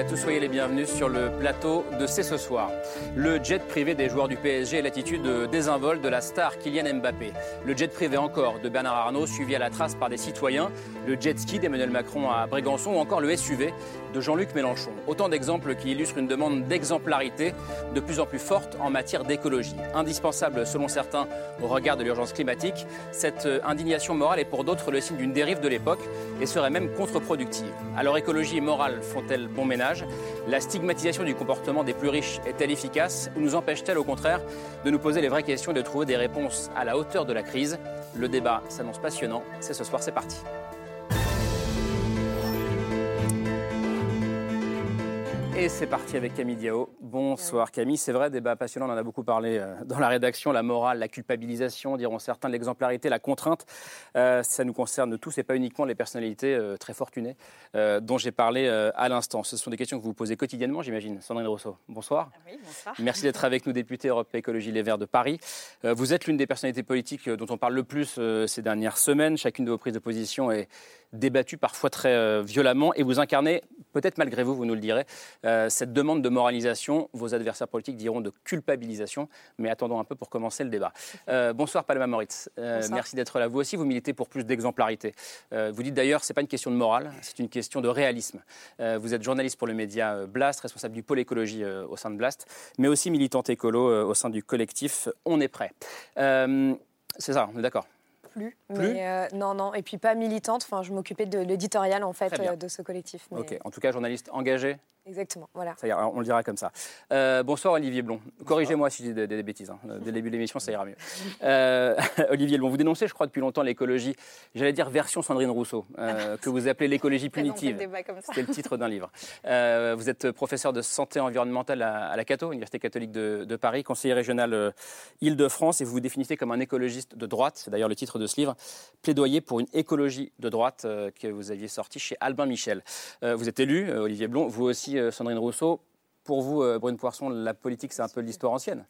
À et soyez les bienvenus sur le plateau de C'est ce soir. Le jet privé des joueurs du PSG est l'attitude désinvolte de la star Kylian Mbappé. Le jet privé encore de Bernard Arnault, suivi à la trace par des citoyens. Le jet ski d'Emmanuel Macron à Brégançon ou encore le SUV de Jean-Luc Mélenchon. Autant d'exemples qui illustrent une demande d'exemplarité de plus en plus forte en matière d'écologie. Indispensable selon certains au regard de l'urgence climatique, cette indignation morale est pour d'autres le signe d'une dérive de l'époque et serait même contre-productive. Alors écologie et morale font-elles bon ménage? La stigmatisation du comportement des plus riches est-elle efficace ou nous empêche-t-elle au contraire de nous poser les vraies questions et de trouver des réponses à la hauteur de la crise? Le débat s'annonce passionnant. C'est ce soir, c'est parti. Et c'est parti avec Camille Diao. Bonsoir Camille. C'est vrai, débat passionnant, on en a beaucoup parlé euh, dans la rédaction. La morale, la culpabilisation, diront certains, l'exemplarité, la contrainte. Euh, ça nous concerne tous et pas uniquement les personnalités euh, très fortunées euh, dont j'ai parlé à l'instant. Ce sont des questions que vous vous posez quotidiennement, j'imagine. Sandrine Rousseau, bonsoir. Oui, bonsoir. Merci d'être avec nous, député Europe Écologie Les Verts de Paris. Vous êtes l'une des personnalités politiques dont on parle le plus ces dernières semaines. Chacune de vos prises de position est débattue parfois très euh, violemment et vous incarnez, peut-être malgré vous, vous nous le direz, euh, cette demande de moralisation. Vos adversaires politiques diront de culpabilisation, mais attendons un peu pour commencer le débat. Euh, bonsoir Paloma Moritz. Bonsoir. merci d'être là. Vous aussi, vous militez pour plus d'exemplarité. Vous dites d'ailleurs, c'est pas une question de morale, c'est une question de réalisme. Vous êtes journaliste pour le média Blast, responsable du pôle écologie au sein de Blast, mais aussi militante écolo au sein du collectif On est prêt. Euh, c'est ça, on est d'accord? Plus. Plus mais euh, non, non. Et puis pas militante. Enfin, je m'occupais de l'éditorial en fait euh, de ce collectif. mais- Ok. En tout cas, journaliste engagé. Exactement. Voilà. Ça ira, on le dira comme ça. Euh, bonsoir Olivier Blond. Corrigez-moi si j'ai des, des bêtises. hein. Dès le début de l'émission, ça ira mieux. Euh, Olivier Blond, vous dénoncez, je crois, depuis longtemps l'écologie, j'allais dire version Sandrine Rousseau, euh, que vous appelez l'écologie punitive. C'était le titre d'un livre. Euh, vous êtes professeur de santé environnementale à, à la Cato, Université catholique de, de Paris, conseiller régional euh, Île-de-France, et vous vous définissez comme un écologiste de droite. C'est d'ailleurs le titre de ce livre, Plaidoyer pour une écologie de droite, euh, que vous aviez sorti chez Albin Michel. Euh, vous êtes élu, euh, Olivier Blond, vous aussi, euh, Sandrine Rousseau. Pour vous, euh, Brune Poisson, la politique, c'est un peu l'histoire ancienne.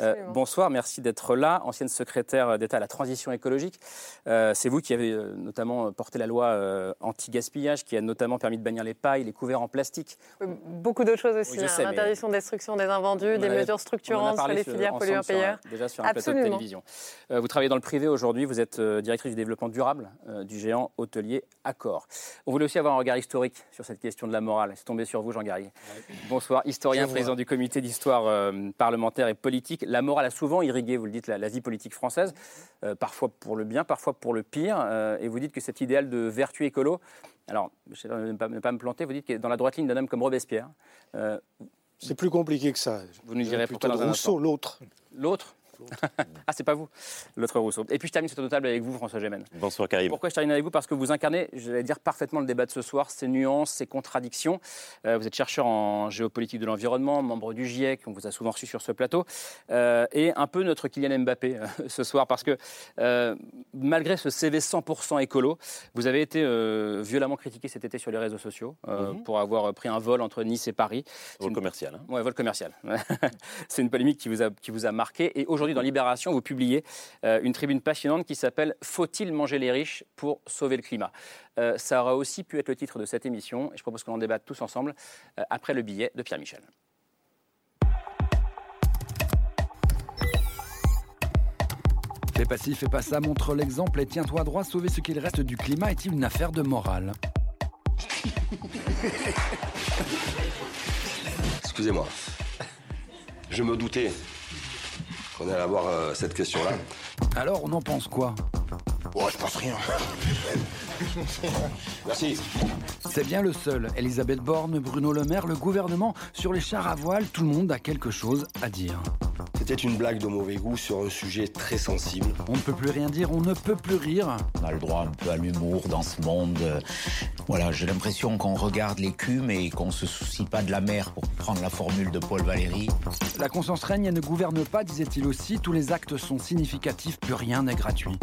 Euh, Absolument. bonsoir, merci d'être là, ancienne secrétaire d'État à la transition écologique. Euh, c'est vous qui avez euh, notamment porté la loi euh, anti-gaspillage, qui a notamment permis de bannir les pailles, les couverts en plastique. Beaucoup d'autres choses aussi. Oui, je hein. mais- L'interdiction, destruction des invendus, On des avait- mesures structurantes sur les filières pollueurs-payeurs. déjà sur un plateau de Absolument. télévision. Euh, vous travaillez dans le privé aujourd'hui, vous êtes euh, directrice du développement durable euh, du géant hôtelier Accor. On voulait aussi avoir un regard historique sur cette question de la morale. C'est tombé sur vous, Jean Garrier. Bonsoir, historien, président du comité d'histoire euh, parlementaire et politique. La morale a souvent irrigué, vous le dites, la, la vie politique française, euh, parfois pour le bien, parfois pour le pire. euh, et vous dites que cet idéal de vertu écolo, alors, je ne vais pas, ne pas me planter, vous dites que dans la droite ligne d'un homme comme Robespierre, euh, C'est plus compliqué que ça. Vous nous direz plutôt dans un Rousseau, l'autre. l'autre? Ah, c'est pas vous, l'autre Rousseau. Et puis je termine cette table avec vous, François Gémen. Bonsoir Karim. Pourquoi je termine avec vous? Parce que vous incarnez, je vais dire parfaitement le débat de ce soir, ses nuances, ses contradictions. Euh, vous êtes chercheur en géopolitique de l'environnement, membre du GIEC, on vous a souvent reçu sur ce plateau, euh, et un peu notre Kylian Mbappé euh, ce soir, parce que malgré ce CV 100% écolo, vous avez été violemment critiqué cet été sur les réseaux sociaux Mhm. pour avoir pris un vol entre Nice et Paris. Une- commercial. hein. Ouais, vol commercial. C'est une polémique qui vous a, qui vous a marqué. Et aujourd'hui, dans Libération, vous publiez euh, une tribune passionnante qui s'appelle Faut-il manger les riches pour sauver le climat? Euh, Ça aura aussi pu être le titre de cette émission. Et je propose qu'on en débatte tous ensemble euh, après le billet de Pierre Michel. Fais pas ci, fais pas ça, montre l'exemple et tiens-toi droit, sauver ce qu'il reste du climat est-il une affaire de morale? Excusez-moi. Je me doutais qu'on allait avoir euh, cette question-là. Alors on en pense quoi? Oh, je pense rien. Merci. C'est bien le seul. Elisabeth Borne, Bruno Le Maire, le gouvernement, sur les chars à voile, tout le monde a quelque chose à dire. C'était une blague de mauvais goût sur un sujet très sensible. On ne peut plus rien dire, on ne peut plus rire. On a le droit un peu à l'humour dans ce monde. Voilà, j'ai l'impression qu'on regarde l'écume et qu'on se soucie pas de la mer, pour prendre la formule de Paul Valéry. La conscience règne et ne gouverne pas, disait-il aussi. Tous les actes sont significatifs, plus rien n'est gratuit.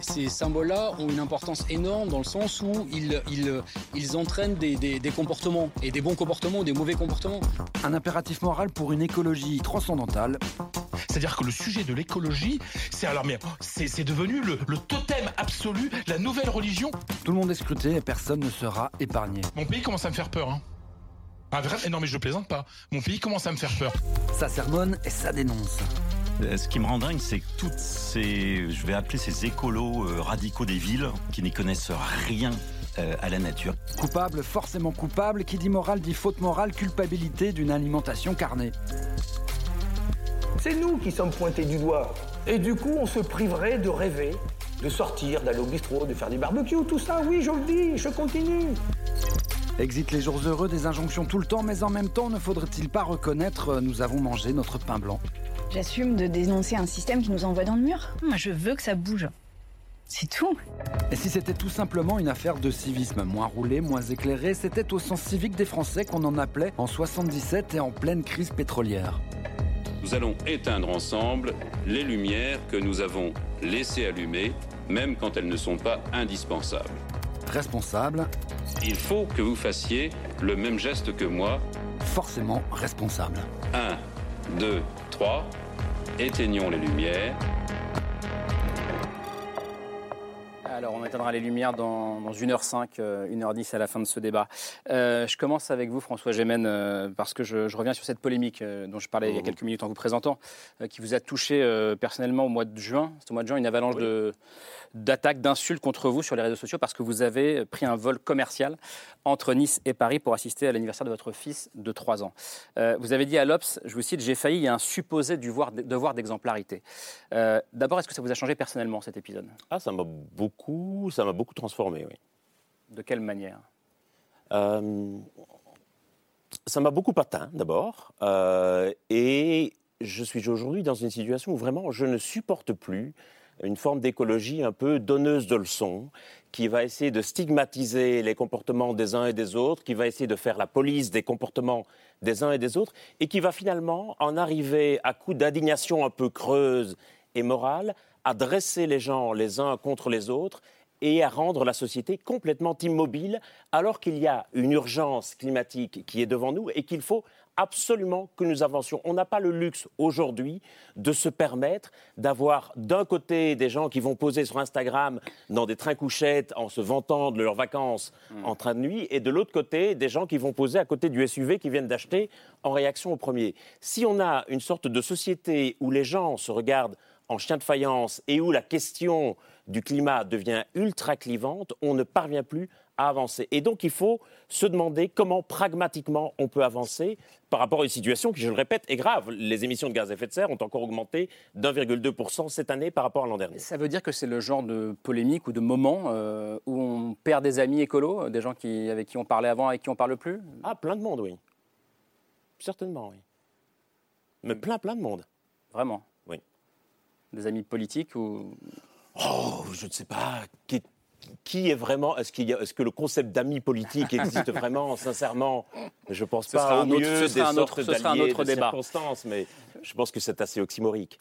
Ces symboles-là ont une importance énorme dans le sens où ils, ils, ils entraînent des, des, des comportements, et des bons comportements ou des mauvais comportements. Un impératif moral pour une écologie transcendantale. C'est-à-dire que le sujet de l'écologie, c'est alors mais c'est devenu le, le, totem absolu, la nouvelle religion. Tout le monde est scruté et personne ne sera épargné. Mon pays commence à me faire peur. Hein. Ah, vrai non mais je plaisante pas. Mon pays commence à me faire peur. Ça sermonne et ça dénonce. Ce qui me rend dingue, c'est que toutes ces, je vais appeler ces écolos euh, radicaux des villes, qui n'y connaissent rien euh, à la nature. Coupable, forcément coupable. Qui dit morale dit faute morale, culpabilité d'une alimentation carnée. C'est nous qui sommes pointés du doigt. Et du coup, on se priverait de rêver, de sortir, d'aller au bistrot, de faire des barbecues, tout ça. Oui, je le dis, je continue. Exit les jours heureux, des injonctions tout le temps, mais en même temps, ne faudrait-il pas reconnaître euh, nous avons mangé notre pain blanc? J'assume de dénoncer un système qui nous envoie dans le mur. Moi, je veux que ça bouge. C'est tout. Et si c'était tout simplement une affaire de civisme, moins roulé, moins éclairé, c'était au sens civique des Français qu'on en appelait en 77 et en pleine crise pétrolière. Nous allons éteindre ensemble les lumières que nous avons laissées allumées, même quand elles ne sont pas indispensables. Responsable. Il faut que vous fassiez le même geste que moi. Forcément responsable. 1, 2, 3. Éteignons les lumières. Alors, on éteindra les lumières dans, dans 1h05, euh, 1h10 à la fin de ce débat. Euh, je commence avec vous, François Gémen, euh, parce que je, je, reviens sur cette polémique euh, dont je parlais mmh. il y a quelques minutes en vous présentant, euh, qui vous a touché euh, personnellement au mois de juin. C'est au mois de juin, une avalanche oui. de d'attaques, d'insultes contre vous sur les réseaux sociaux parce que vous avez pris un vol commercial entre Nice et Paris pour assister à l'anniversaire de votre fils de 3 ans. Euh, vous avez dit à l'Obs, je vous cite, j'ai failli, il y a un supposé devoir, devoir d'exemplarité. Euh, D'abord, est-ce que ça vous a changé personnellement cet épisode? Ah, ça m'a beaucoup, ça m'a beaucoup transformé, oui. De quelle manière? Euh, Ça m'a beaucoup atteint, d'abord, euh, et je suis aujourd'hui dans une situation où vraiment je ne supporte plus une forme d'écologie un peu donneuse de leçons, qui va essayer de stigmatiser les comportements des uns et des autres, qui va essayer de faire la police des comportements des uns et des autres, et qui va finalement en arriver à coup d'indignation un peu creuse et morale, à dresser les gens les uns contre les autres et à rendre la société complètement immobile, alors qu'il y a une urgence climatique qui est devant nous et qu'il faut absolument que nous avancions. On n'a pas le luxe aujourd'hui de se permettre d'avoir d'un côté des gens qui vont poser sur Instagram dans des trains couchettes en se vantant de leurs vacances mmh. en train de nuit et de l'autre côté des gens qui vont poser à côté du SUV qu'ils viennent d'acheter en réaction au premier. Si on a une sorte de société où les gens se regardent en chien de faïence et où la question du climat devient ultra clivante, on ne parvient plus à avancer. Et donc il faut se demander comment pragmatiquement on peut avancer par rapport à une situation qui, je le répète, est grave. Les émissions de gaz à effet de serre ont encore augmenté d'1,2% cette année par rapport à l'an dernier. Ça veut dire que c'est le genre de polémique ou de moment euh, où on perd des amis écolos, des gens qui, avec qui on parlait avant et avec qui on parle plus? Ah, plein de monde, oui. Certainement, oui. Mais plein, plein de monde. Vraiment. Des amis politiques ou Oh, je ne sais pas. Qui, qui est vraiment Est-ce qu'il que le concept d'ami politique existe vraiment, sincèrement? Je pense ce pas. Sera au un autre, ce sera un autre, ce sera un autre débat. mais je pense que c'est assez oxymorique.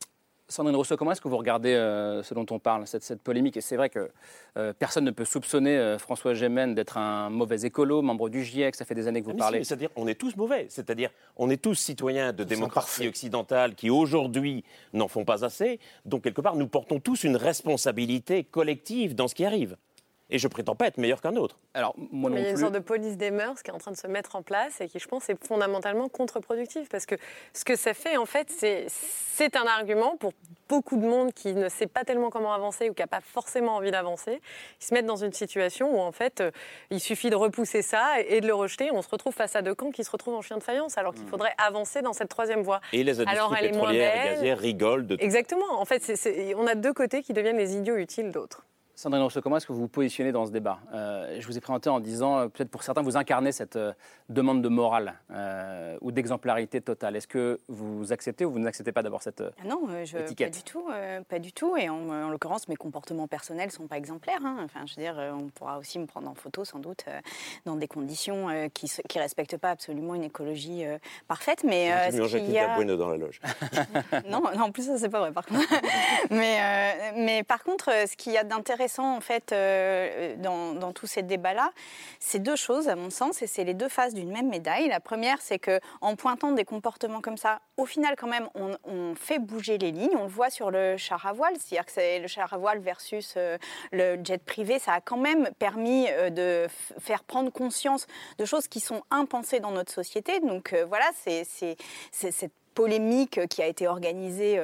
Sandrine Rousseau, comment est-ce que vous regardez euh, ce dont on parle, cette, cette polémique? Et c'est vrai que euh, personne ne peut soupçonner euh, François Gémen d'être un mauvais écolo, membre du GIEC, ça fait des années que vous Ah, parlez. C'est-à-dire, on est tous mauvais. C'est-à-dire, on est tous citoyens de démocratie occidentale qui aujourd'hui n'en font pas assez. Donc, quelque part, nous portons tous une responsabilité collective dans ce qui arrive. Et je prétends pas être meilleur qu'un autre. Alors, moi non Mais il y a une plus. sorte de police des mœurs qui est en train de se mettre en place et qui, je pense, est fondamentalement contre-productive. Parce que ce que ça fait, en fait, c'est, un argument pour beaucoup de monde qui ne sait pas tellement comment avancer ou qui n'a pas forcément envie d'avancer. Ils se mettent dans une situation où, en fait, euh, il suffit de repousser ça et de le rejeter. On se retrouve face à deux camps qui se retrouvent en chien de faïence, alors qu'il faudrait avancer dans cette troisième voie. Et les industries Alors, elle est moins pétrolières et gazières rigolent de tout. Exactement. En fait, c'est- c'est- on a deux côtés qui deviennent les idiots utiles d'autres. Sandrine Rousseau, comment est-ce que vous vous positionnez dans ce débat? Euh, Je vous ai présenté en disant, euh, peut-être pour certains, vous incarnez cette euh, demande de morale ou d'exemplarité totale. Est-ce que vous acceptez ou vous n'acceptez pas d'abord cette ah Non, je, étiquette? pas du tout. pas du tout. Et en, l'occurrence, mes comportements personnels ne sont pas exemplaires. Hein. Enfin, je veux dire, on pourra aussi me prendre en photo, sans doute, dans des conditions qui ne respectent pas absolument une écologie parfaite. Mais euh, ce y a... Bueno dans la loge. non, non, en plus, ça, c'est pas vrai, par contre. mais, mais par contre, ce qu'il y a d'intéressant, en fait euh, dans, tous ces débats-là, c'est deux choses à mon sens, et c'est les deux faces d'une même médaille. La première, c'est que en pointant des comportements comme ça, au final, quand même, on, fait bouger les lignes. On le voit sur le char à voile, c'est-à-dire que c'est le char à voile versus euh, le jet privé, ça a quand même permis euh, de faire prendre conscience de choses qui sont impensées dans notre société. Donc voilà, c'est cette polémique qui a été organisée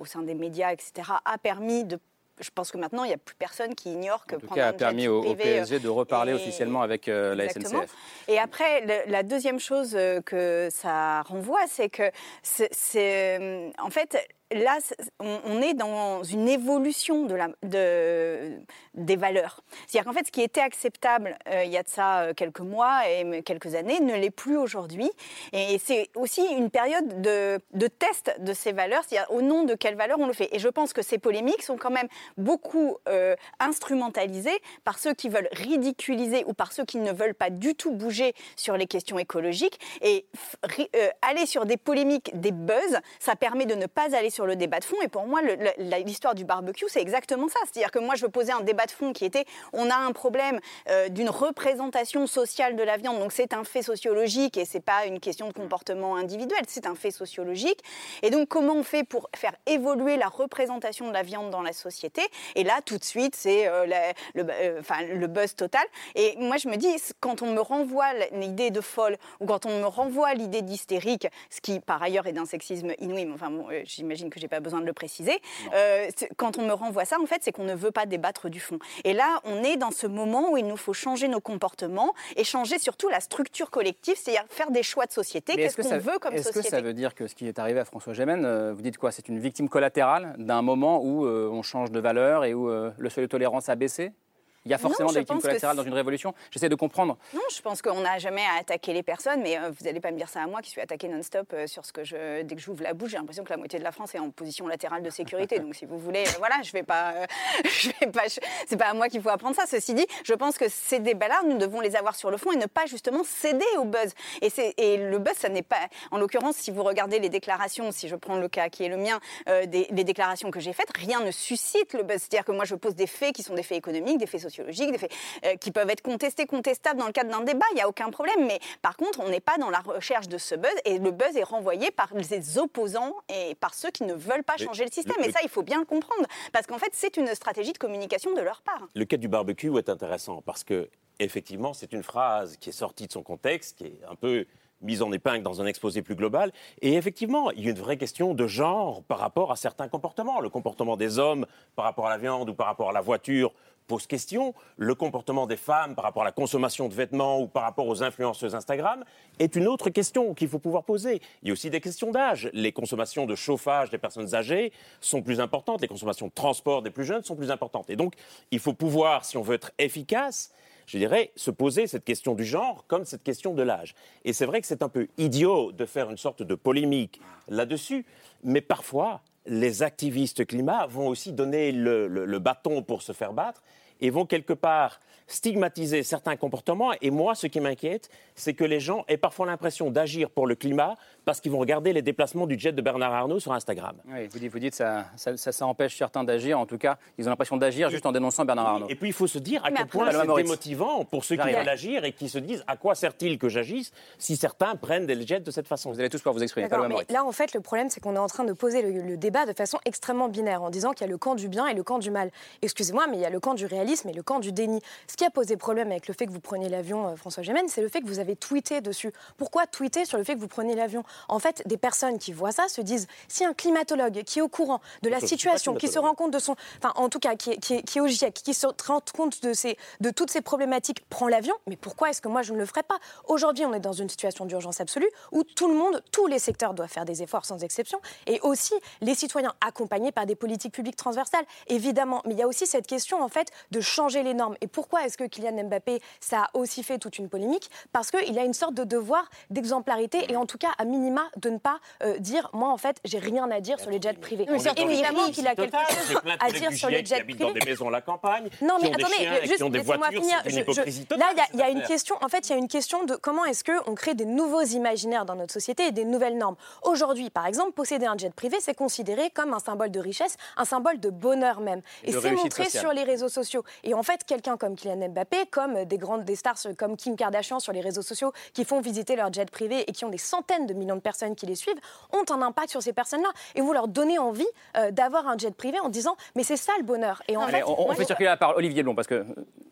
au sein des médias, etc., a permis de je pense que maintenant, il n'y a plus personne qui ignore que en tout cas, a permis au, PSG de reparler officiellement avec euh, la SNCF. Et après, la deuxième chose euh, que ça renvoie, c'est que c'est, euh, en fait, là, on est dans une évolution des valeurs. C'est-à-dire qu'en fait, ce qui était acceptable euh, il y a de ça euh, quelques mois et quelques années ne l'est plus aujourd'hui. Et c'est aussi une période de, de, test de ces valeurs, c'est-à-dire au nom de quelles valeurs on le fait. Et je pense que ces polémiques sont quand même beaucoup euh, instrumentalisées par ceux qui veulent ridiculiser ou par ceux qui ne veulent pas du tout bouger sur les questions écologiques. Et aller sur des polémiques, des buzz, ça permet de ne pas aller sur le débat de fond. Et pour moi, l'histoire du barbecue, c'est exactement ça. C'est-à-dire que moi, je posais un débat de fond qui était on a un problème euh, d'une représentation sociale de la viande. Donc c'est un fait sociologique et c'est pas une question de comportement individuel, c'est un fait sociologique. Et donc comment on fait pour faire évoluer la représentation de la viande dans la société? Et là, tout de suite, c'est euh, le, euh, le buzz total. Et moi, je me dis, quand on me renvoie l'idée de folle ou quand on me renvoie l'idée d'hystérique, ce qui par ailleurs est d'un sexisme inouï, mais enfin, bon, j'imagine que j'ai pas besoin de le préciser. Euh, quand on me renvoie ça, en fait, c'est qu'on ne veut pas débattre du fond. Et là, on est dans ce moment où il nous faut changer nos comportements et changer surtout la structure collective, c'est-à-dire faire des choix de société. Qu'est-ce qu'on veut comme société Est-ce que ça veut dire que ce qui est arrivé à François Gémen, euh, vous dites quoi? C'est une victime collatérale d'un moment où euh, on change de valeur et où le seuil de tolérance a baissé? Il y a forcément des victimes collatérales dans une révolution. J'essaie de comprendre. Non, je pense qu'on n'a jamais à attaquer les personnes, mais euh, vous n'allez pas me dire ça à moi qui suis attaqué non-stop euh, sur ce que je. Dès que j'ouvre la bouche, j'ai l'impression que la moitié de la France est en position latérale de sécurité. Donc si vous voulez, euh, voilà, je vais pas. je vais pas. C'est pas à moi qu'il faut apprendre ça. Ceci dit, je pense que ces débats-là, nous devons les avoir sur le fond et ne pas justement céder au buzz. Et, et le buzz, ça n'est pas. En l'occurrence, si vous regardez les déclarations, si je prends le cas qui est le mien, des, les déclarations que j'ai faites, rien ne suscite le buzz. C'est-à-dire que moi, je pose des faits qui sont des faits économiques, des faits sociologiques, des faits euh, qui peuvent être contestés, contestables dans le cadre d'un débat, il n'y a aucun problème. Mais par contre, on n'est pas dans la recherche de ce buzz et le buzz est renvoyé par les opposants et par ceux qui ne veulent pas changer le système. et ça, il faut bien le comprendre parce qu'en fait, c'est une stratégie de communication de leur part. Le cas du barbecue est intéressant parce que effectivement, c'est une phrase qui est sortie de son contexte, qui est un peu mise en épingle dans un exposé plus global. Et effectivement, il y a une vraie question de genre par rapport à certains comportements. Le comportement des hommes par rapport à la viande ou par rapport à la voiture pose question. Le comportement des femmes par rapport à la consommation de vêtements ou par rapport aux influenceuses Instagram est une autre question qu'il faut pouvoir poser. Il y a aussi des questions d'âge. Les consommations de chauffage des personnes âgées sont plus importantes, les consommations de transport des plus jeunes sont plus importantes. Et donc, il faut pouvoir, si on veut être efficace, je dirais, se poser cette question du genre comme cette question de l'âge. Et c'est vrai que c'est un peu idiot de faire une sorte de polémique là-dessus, mais parfois, les activistes climat vont aussi donner le, bâton pour se faire battre et vont quelque part stigmatiser certains comportements. Et moi, ce qui m'inquiète, c'est que les gens aient parfois l'impression d'agir pour le climat parce qu'ils vont regarder les déplacements du jet de Bernard Arnault sur Instagram. Oui, vous dites, vous dites ça, ça, ça, empêche certains d'agir. En tout cas, ils ont l'impression d'agir juste en dénonçant Bernard Arnault. Et puis, il faut se dire à quel point c'est démotivant pour ceux qui veulent agir et qui se disent à quoi sert-il que j'agisse si certains prennent des jets de cette façon? Vous allez tous pouvoir vous exprimer. Mais là, en fait, le problème, c'est qu'on est en train de poser le, débat de façon extrêmement binaire en disant qu'il y a le camp du bien et le camp du mal. Excusez-moi, mais il y a le camp du réalisme et le camp du déni. Ce qui a posé problème avec le fait que vous preniez l'avion, euh, François Gémen, c'est le fait que vous avez tweeté dessus. Pourquoi tweeter sur le fait que vous prenez l'avion? En fait, des personnes qui voient ça se disent si un climatologue qui est au courant de la situation, qui se rend compte de son. Enfin, en tout cas, qui est, qui est- qui est au GIEC, qui se rend compte de, ces, de toutes ces problématiques, prend l'avion, mais pourquoi est-ce que moi je ne le ferais pas? Aujourd'hui, on est dans une situation d'urgence absolue où tout le monde, tous les secteurs doivent faire des efforts sans exception, et aussi les citoyens accompagnés par des politiques publiques transversales, évidemment. Mais il y a aussi cette question, en fait, de changer les normes. Et pourquoi est-ce que Kylian Mbappé, ça a aussi fait toute une polémique? Parce qu'il a une sorte de devoir d'exemplarité, et en tout cas, à minima, de ne pas euh, dire, moi, en fait, j'ai rien à dire sur les jets privés. On est dans Évidemment qu'il a quelque chose à dire sur les jets habitent dans privés. des maisons la campagne, Non, mais attendez, et juste laissez-moi finir. c'est Là, il y a- une question. En fait, il y a une question de comment est-ce qu'on crée des nouveaux imaginaires dans notre société et des nouvelles normes. Aujourd'hui, par exemple, posséder un jet privé, c'est considéré comme un symbole de richesse, un symbole de bonheur même. Et c'est montré sociale. sur les réseaux sociaux. Et en fait, quelqu'un comme Kylian Mbappé, comme des grandes des stars comme Kim Kardashian sur les réseaux sociaux, qui font visiter leur jet privé et qui ont des centaines de millions de personnes qui les suivent, ont un impact sur ces personnes-là. Et vous leur donnez envie euh, d'avoir un jet privé en disant, mais c'est ça le bonheur. Et en Allez, fait, on, fait je- circuler la parole. Olivier Blond, parce que. euh,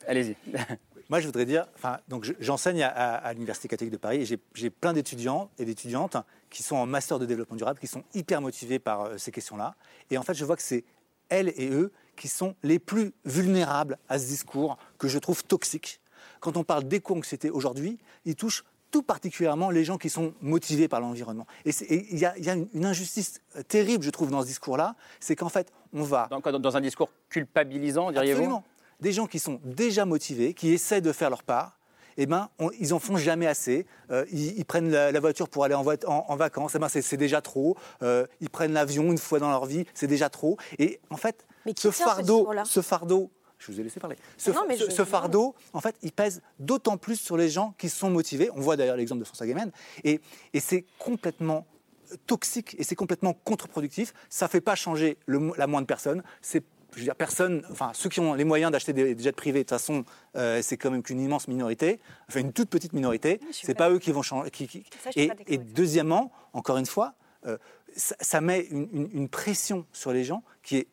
Allez-y. Moi, je voudrais dire, enfin, donc je- j'enseigne à, à- à l'Université catholique de Paris et j'ai- j'ai plein d'étudiants et d'étudiantes qui sont en master de développement durable, qui sont hyper motivés par euh, ces questions-là. Et en fait, je vois que c'est elles et eux qui sont les plus vulnérables à ce discours que je trouve toxique. Quand on parle d'éco-anxiété aujourd'hui, il touche tout particulièrement les gens qui sont motivés par l'environnement. Et il y, a- il y a une, injustice terrible, je trouve, dans ce discours-là, c'est qu'en fait, on va... Dans, un discours culpabilisant, diriez-vous? Absolument. Des gens qui sont déjà motivés, qui essaient de faire leur part, eh ben, on- ils en font jamais assez. Euh, ils, ils prennent la, la voiture pour aller en, voit- en- en vacances, eh ben, c'est déjà trop. Euh, ils prennent l'avion une fois dans leur vie, c'est déjà trop. Et en fait, Mais ce fardeau, ce fardeau, je vous ai laissé parler. Ce, Non, mais ce- je- ce fardeau, en fait, il pèse d'autant plus sur les gens qui sont motivés. On voit d'ailleurs l'exemple de François Guémen. Et, et c'est complètement toxique et c'est complètement contre-productif. Ça ne fait pas changer le la moindre personne. C'est je veux dire, personne, enfin ceux qui ont les moyens d'acheter des, jets privés, de toute façon, euh, c'est quand même qu'une immense minorité, enfin une toute petite minorité. suis c'est pas- pas eux qui vont changer. qui- qui- Ça, je suis et, deuxièmement, encore une fois, euh, ça, ça met une, une- une pression sur les gens qui est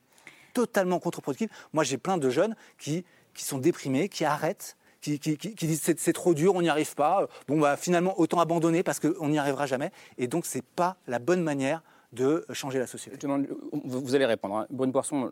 totalement contre-productive. Moi, j'ai plein de jeunes qui, qui sont déprimés, qui arrêtent, qui, disent c'est, trop dur, on n'y arrive pas. Bon, bah, finalement, autant abandonner parce qu'on n'y arrivera jamais. Et donc, c'est pas la bonne manière de changer la société. Je demande- vous, allez répondre. hein. Bonne Poisson,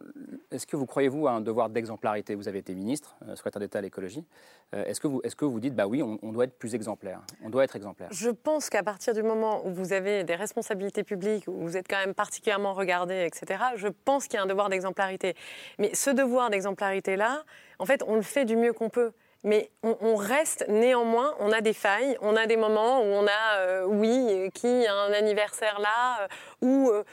est-ce que vous croyez-vous à un devoir d'exemplarité? Vous avez été ministre, euh, secrétaire d'État à l'écologie. Euh, est-ce, que vous, est-ce que vous dites, bah oui, on, on doit être plus exemplaire? On doit être exemplaire. Je pense qu'à partir du moment où vous avez des responsabilités publiques, où vous êtes quand même particulièrement regardé, etc., je pense qu'il y a un devoir d'exemplarité. Mais ce devoir d'exemplarité-là, en fait, on le fait du mieux qu'on peut. Mais on, on reste néanmoins, on a des failles, on a des moments où on a, euh, oui, qui a un anniversaire là, ou, euh,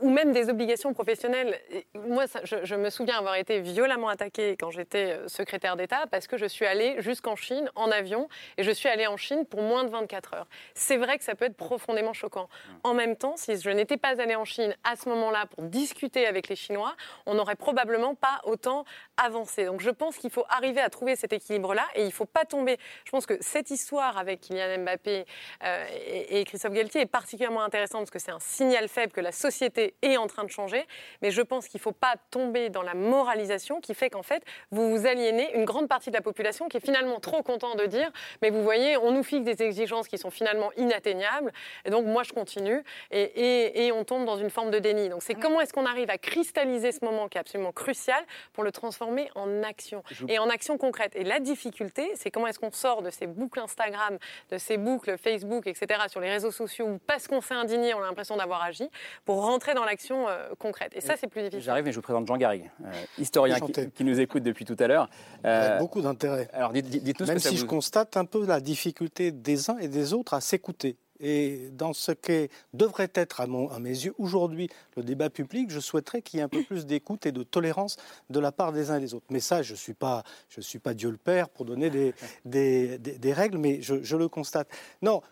ou même des obligations professionnelles. Moi, je, me souviens avoir été violemment attaquée quand j'étais euh, secrétaire d'État parce que je suis allée jusqu'en Chine en avion et je suis allée en Chine pour moins de 24 heures. C'est vrai que ça peut être profondément choquant. En même temps, si je n'étais pas allée en Chine à ce moment-là pour discuter avec les Chinois, on n'aurait probablement pas autant avancé. Donc je pense qu'il faut arriver à trouver cet équilibre-là et il ne faut pas tomber. Je pense que cette histoire avec Kylian Mbappé euh, et, et Christophe Galtier est particulièrement intéressante parce que c'est un signal faible que la société est en train de changer. Mais je pense qu'il ne faut pas tomber dans la moralisation qui fait qu'en fait, vous vous aliénez une grande partie de la population qui est finalement trop content de dire mais vous voyez, on nous fixe des exigences qui sont finalement inatteignables. Et donc moi, je continue et, et- et on tombe dans une forme de déni. Donc c'est comment est-ce qu'on arrive à cristalliser ce moment qui est absolument crucial pour le transformer en action et en action concrète? Et la difficulté, c'est comment est-ce qu'on sort de ces boucles Instagram, de ces boucles Facebook, etc., sur les réseaux sociaux où parce qu'on s'est indigné, on a l'impression d'avoir agi, pour rentrer dans l'action euh, concrète. Et ça, c'est plus difficile. J'arrive, mais je vous présente Jean Garrigue, euh, historien qui, qui nous écoute depuis tout à l'heure. Euh, Avec beaucoup d'intérêt. Alors dites, dites- Même si vous... je constate un peu la difficulté des uns et des autres à s'écouter. Et dans ce qui devrait être, à, mon- à mes yeux, aujourd'hui le débat public, je souhaiterais qu'il y ait un peu plus d'écoute et de tolérance de la part des uns et des autres. Mais ça, je ne suis, pas, je suis pas Dieu le Père pour donner des, des- des- des règles, mais je, je le constate. Non,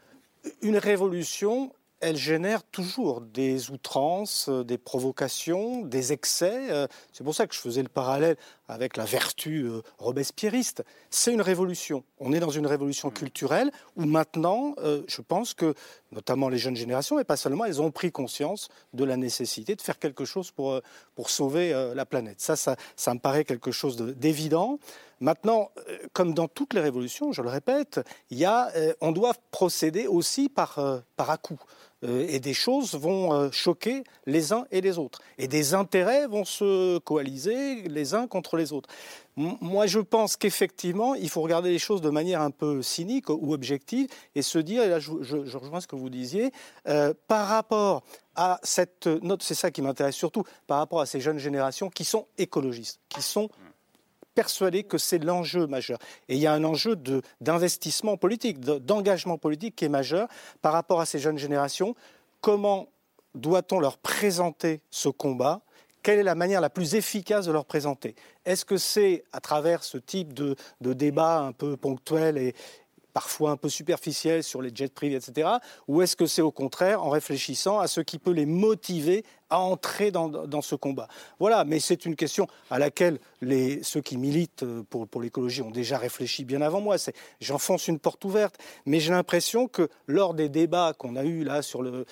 une révolution, elle génère toujours des outrances, euh, des provocations, des excès. Euh, C'est pour ça que je faisais le parallèle avec la vertu euh, robespierriste. C'est une révolution. On est dans une révolution culturelle où maintenant, euh, je pense que, notamment les jeunes générations, et pas seulement, elles ont pris conscience de la nécessité de faire quelque chose pour, euh, pour sauver euh, la planète. Ça, ça, ça me paraît quelque chose de- d'évident. Maintenant, comme dans toutes les révolutions, je le répète, il y a, on doit procéder aussi par, par à-coup. Euh, et des choses vont euh, choquer les uns et les autres. Et des intérêts vont se coaliser les uns contre les autres. Moi, je pense qu'effectivement, il faut regarder les choses de manière un peu cynique ou objective et se dire, et là je rejoins ce que vous disiez, euh, par rapport à cette note, c'est ça qui m'intéresse surtout, par rapport à ces jeunes générations qui sont écologistes, qui sont persuadés que c'est l'enjeu majeur. Et il y a un enjeu d'investissement politique, de- d'engagement politique qui est majeur par rapport à ces jeunes générations. Comment doit-on leur présenter ce combat? Quelle est la manière la plus efficace de leur présenter? Est-ce que c'est à travers ce type de, de débat un peu ponctuel et parfois un peu superficiel sur les jets privés, etc. Ou est-ce que c'est au contraire en réfléchissant à ce qui peut les motiver à entrer dans, ce combat Voilà, mais c'est une question à laquelle les, ceux qui militent pour, pour l'écologie ont déjà réfléchi bien avant moi. J'enfonce une porte ouverte, mais j'ai l'impression que lors des débats qu'on a eus là sur le,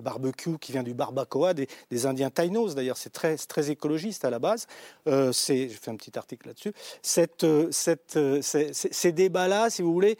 barbecue qui vient du barbacoa des, Indiens Taïnos, d'ailleurs c'est très, écologiste à la base, euh, j'ai fait un petit article là-dessus, euh, euh, ces débats-là, si vous voulez,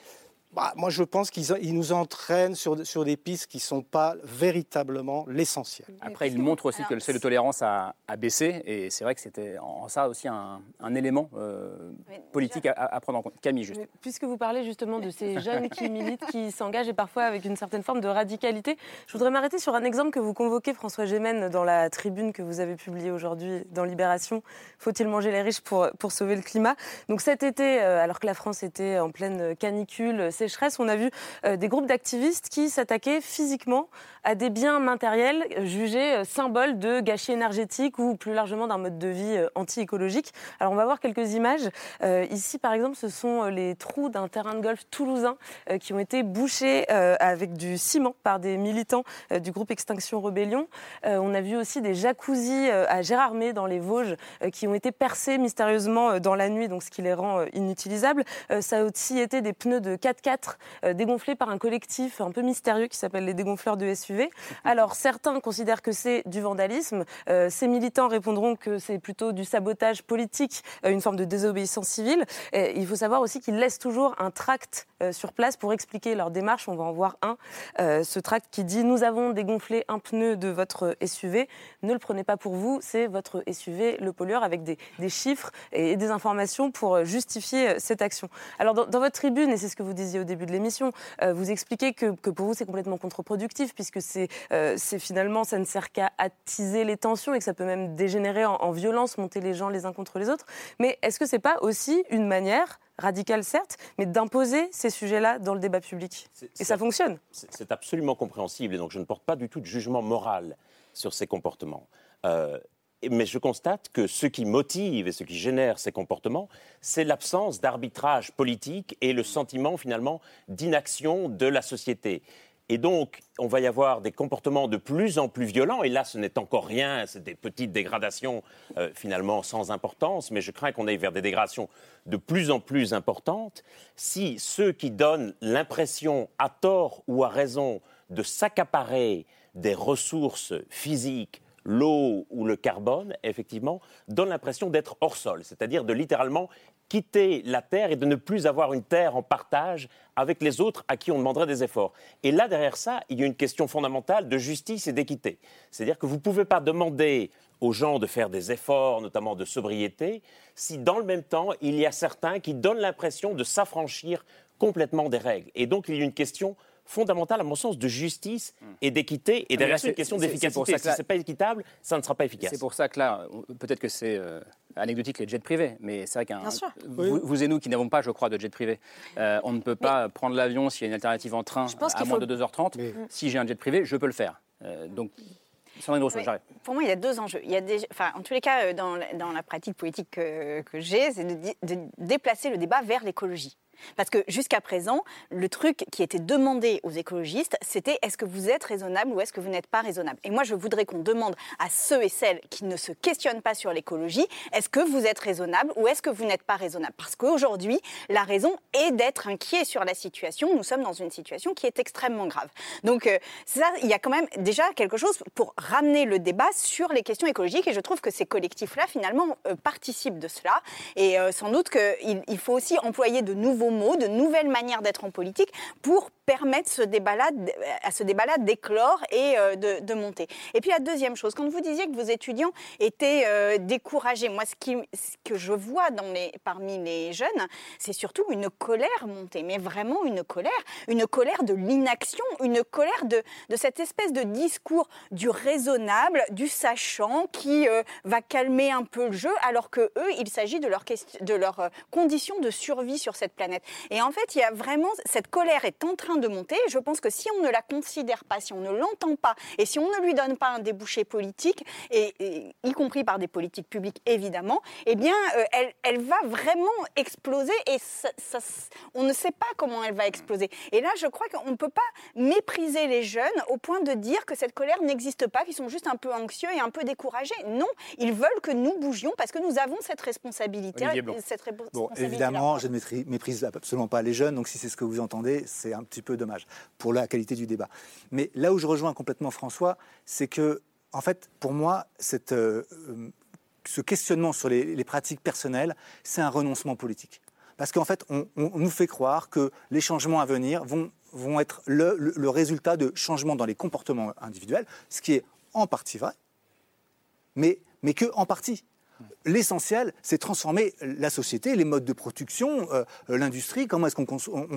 bah, moi, je pense qu'ils ils nous entraînent sur, sur des pistes qui ne sont pas véritablement l'essentiel. Après, il montre aussi que le seuil de tolérance a, a baissé, et c'est vrai que c'était en ça aussi un, un élément euh, politique à, à prendre en compte. Camille, juste. Puisque vous parlez justement de ces jeunes qui militent, qui s'engagent et parfois avec une certaine forme de radicalité, je voudrais m'arrêter sur un exemple que vous convoquez, François Gémen, dans la tribune que vous avez publiée aujourd'hui dans Libération. Faut-il manger les riches pour, pour sauver le climat? Donc cet été, euh, alors que la France était en pleine canicule, on a vu euh, des groupes d'activistes qui s'attaquaient physiquement à des biens matériels jugés euh, symboles de gâchis énergétique ou plus largement d'un mode de vie euh, anti-écologique. Alors on va voir quelques images. Euh, ici, par exemple, ce sont euh, les trous d'un terrain de golf toulousain euh, qui ont été bouchés euh, avec du ciment par des militants euh, du groupe Extinction Rebellion. Euh, on a vu aussi des jacuzzis euh, à Gérardmer dans les Vosges euh, qui ont été percés mystérieusement euh, dans la nuit, donc ce qui les rend euh, inutilisables. Euh, ça a aussi été des pneus de 4x4 euh, dégonflés par un collectif un peu mystérieux qui s'appelle les dégonfleurs de SUV. Alors certains considèrent que c'est du vandalisme. Euh, ces militants répondront que c'est plutôt du sabotage politique, euh, une forme de désobéissance civile. Il faut savoir aussi qu'ils laissent toujours un tract sur place pour expliquer leur démarche. On va en voir un. Ce tract qui dit Nous avons dégonflé un pneu de votre SUV. Ne le prenez pas pour vous, c'est votre SUV, le pollueur, avec des, chiffres et, des informations pour justifier cette action. Alors, dans votre tribune, et c'est ce que vous disiez au début de l'émission, euh, vous expliquez que, que pour vous, c'est complètement contre-productif, puisque c'est euh, c'est finalement, ça ne sert qu'à attiser les tensions et que ça peut même dégénérer en, en violence, monter les gens les uns contre les autres. Mais est-ce que c'est pas aussi une manière radicale certes, mais d'imposer ces sujets-là dans le débat public. Et ça fonctionne. C'est absolument compréhensible et donc je ne porte pas du tout de jugement moral sur ces comportements. Euh, mais je constate que ce qui motive et ce qui génère ces comportements, c'est l'absence d'arbitrage politique et le sentiment finalement d'inaction de la société. Et donc, on va y avoir des comportements de plus en plus violents. Et là, ce n'est encore rien, c'est des petites dégradations euh, finalement sans importance. Mais je crains qu'on aille vers des dégradations de plus en plus importantes si ceux qui donnent l'impression, à tort ou à raison, de s'accaparer des ressources physiques, l'eau ou le carbone, effectivement, donnent l'impression d'être hors sol, c'est-à-dire de littéralement quitter la terre et de ne plus avoir une terre en partage avec les autres à qui on demanderait des efforts. Et là, derrière ça, il y a une question fondamentale de justice et d'équité. C'est-à-dire que vous ne pouvez pas demander aux gens de faire des efforts, notamment de sobriété, si dans le même temps, il y a certains qui donnent l'impression de s'affranchir complètement des règles. Et donc, il y a une question fondamentale, à mon sens, de justice et d'équité. Et Ah, derrière c'est- question d'efficacité. Si ce n'est pas équitable, ça ne sera pas efficace. C'est pour ça que là, peut-être que c'est euh, anecdotique les jets privés, mais c'est vrai qu'un. Vous, vous et nous qui n'avons pas, je crois, de jet privé, euh, on ne peut pas prendre l'avion s'il y a une alternative en train à moins faut- de 2h30. Si j'ai un jet privé, je peux le faire. Euh, donc, j'arrête. Pour moi, il y a deux enjeux. Il y a des, enfin, en tous les cas, euh, dans, la- dans la pratique politique que, que j'ai, c'est de déplacer le débat vers l'écologie. Parce que jusqu'à présent, le truc qui était demandé aux écologistes, c'était est-ce que vous êtes raisonnable ou est-ce que vous n'êtes pas raisonnable? Et moi, je voudrais qu'on demande à ceux et celles qui ne se questionnent pas sur l'écologie, est-ce que vous êtes raisonnable ou est-ce que vous n'êtes pas raisonnable? Parce qu'aujourd'hui, la raison est d'être inquiet sur la situation. Nous sommes dans une situation qui est extrêmement grave. Donc euh, ça, il y a quand même déjà quelque chose pour ramener le débat sur les questions écologiques et je trouve que ces collectifs-là, finalement, euh, participent de cela. Et euh, sans doute qu'il il faut aussi employer de nouveaux mots, de nouvelles manières d'être en politique pour permettre débat-là, à ce débat-là d'éclore et euh, de, monter. Et puis la deuxième chose, quand vous disiez que vos étudiants étaient euh, découragés, moi ce, que je vois parmi les jeunes, c'est surtout une colère montée, mais vraiment une colère, une colère de l'inaction, une colère de, cette espèce de discours du raisonnable, du sachant qui euh, va calmer un peu le jeu, alors que eux, il s'agit de leurs leur conditions de survie sur cette planète. Et en fait, il y a vraiment cette colère est en train de monter. Je pense que si on ne la considère pas, si on ne l'entend pas, et si on ne lui donne pas un débouché politique, et, y compris par des politiques publiques évidemment, eh bien, euh, elle, elle, va vraiment exploser et ça, on ne sait pas comment elle va exploser. Et là, je crois qu'on ne peut pas mépriser les jeunes au point de dire que cette colère n'existe pas, qu'ils sont juste un peu anxieux et un peu découragés. Non, ils veulent que nous bougions parce que nous avons cette responsabilité. Cette bon, évidemment, je ne méprise absolument pas les jeunes, donc si c'est ce que vous entendez, c'est un petit peu dommage pour la qualité du débat. Mais là où je rejoins complètement François, c'est que, en fait, pour moi, cette, euh, ce questionnement sur les, pratiques personnelles, c'est un renoncement politique. Parce qu'en fait, on, nous fait croire que les changements à venir vont, être le, le résultat de changements dans les comportements individuels, ce qui est en partie vrai, mais, mais que en partie. L'essentiel, c'est transformer la société, les modes de production, euh, l'industrie, comment est-ce qu'on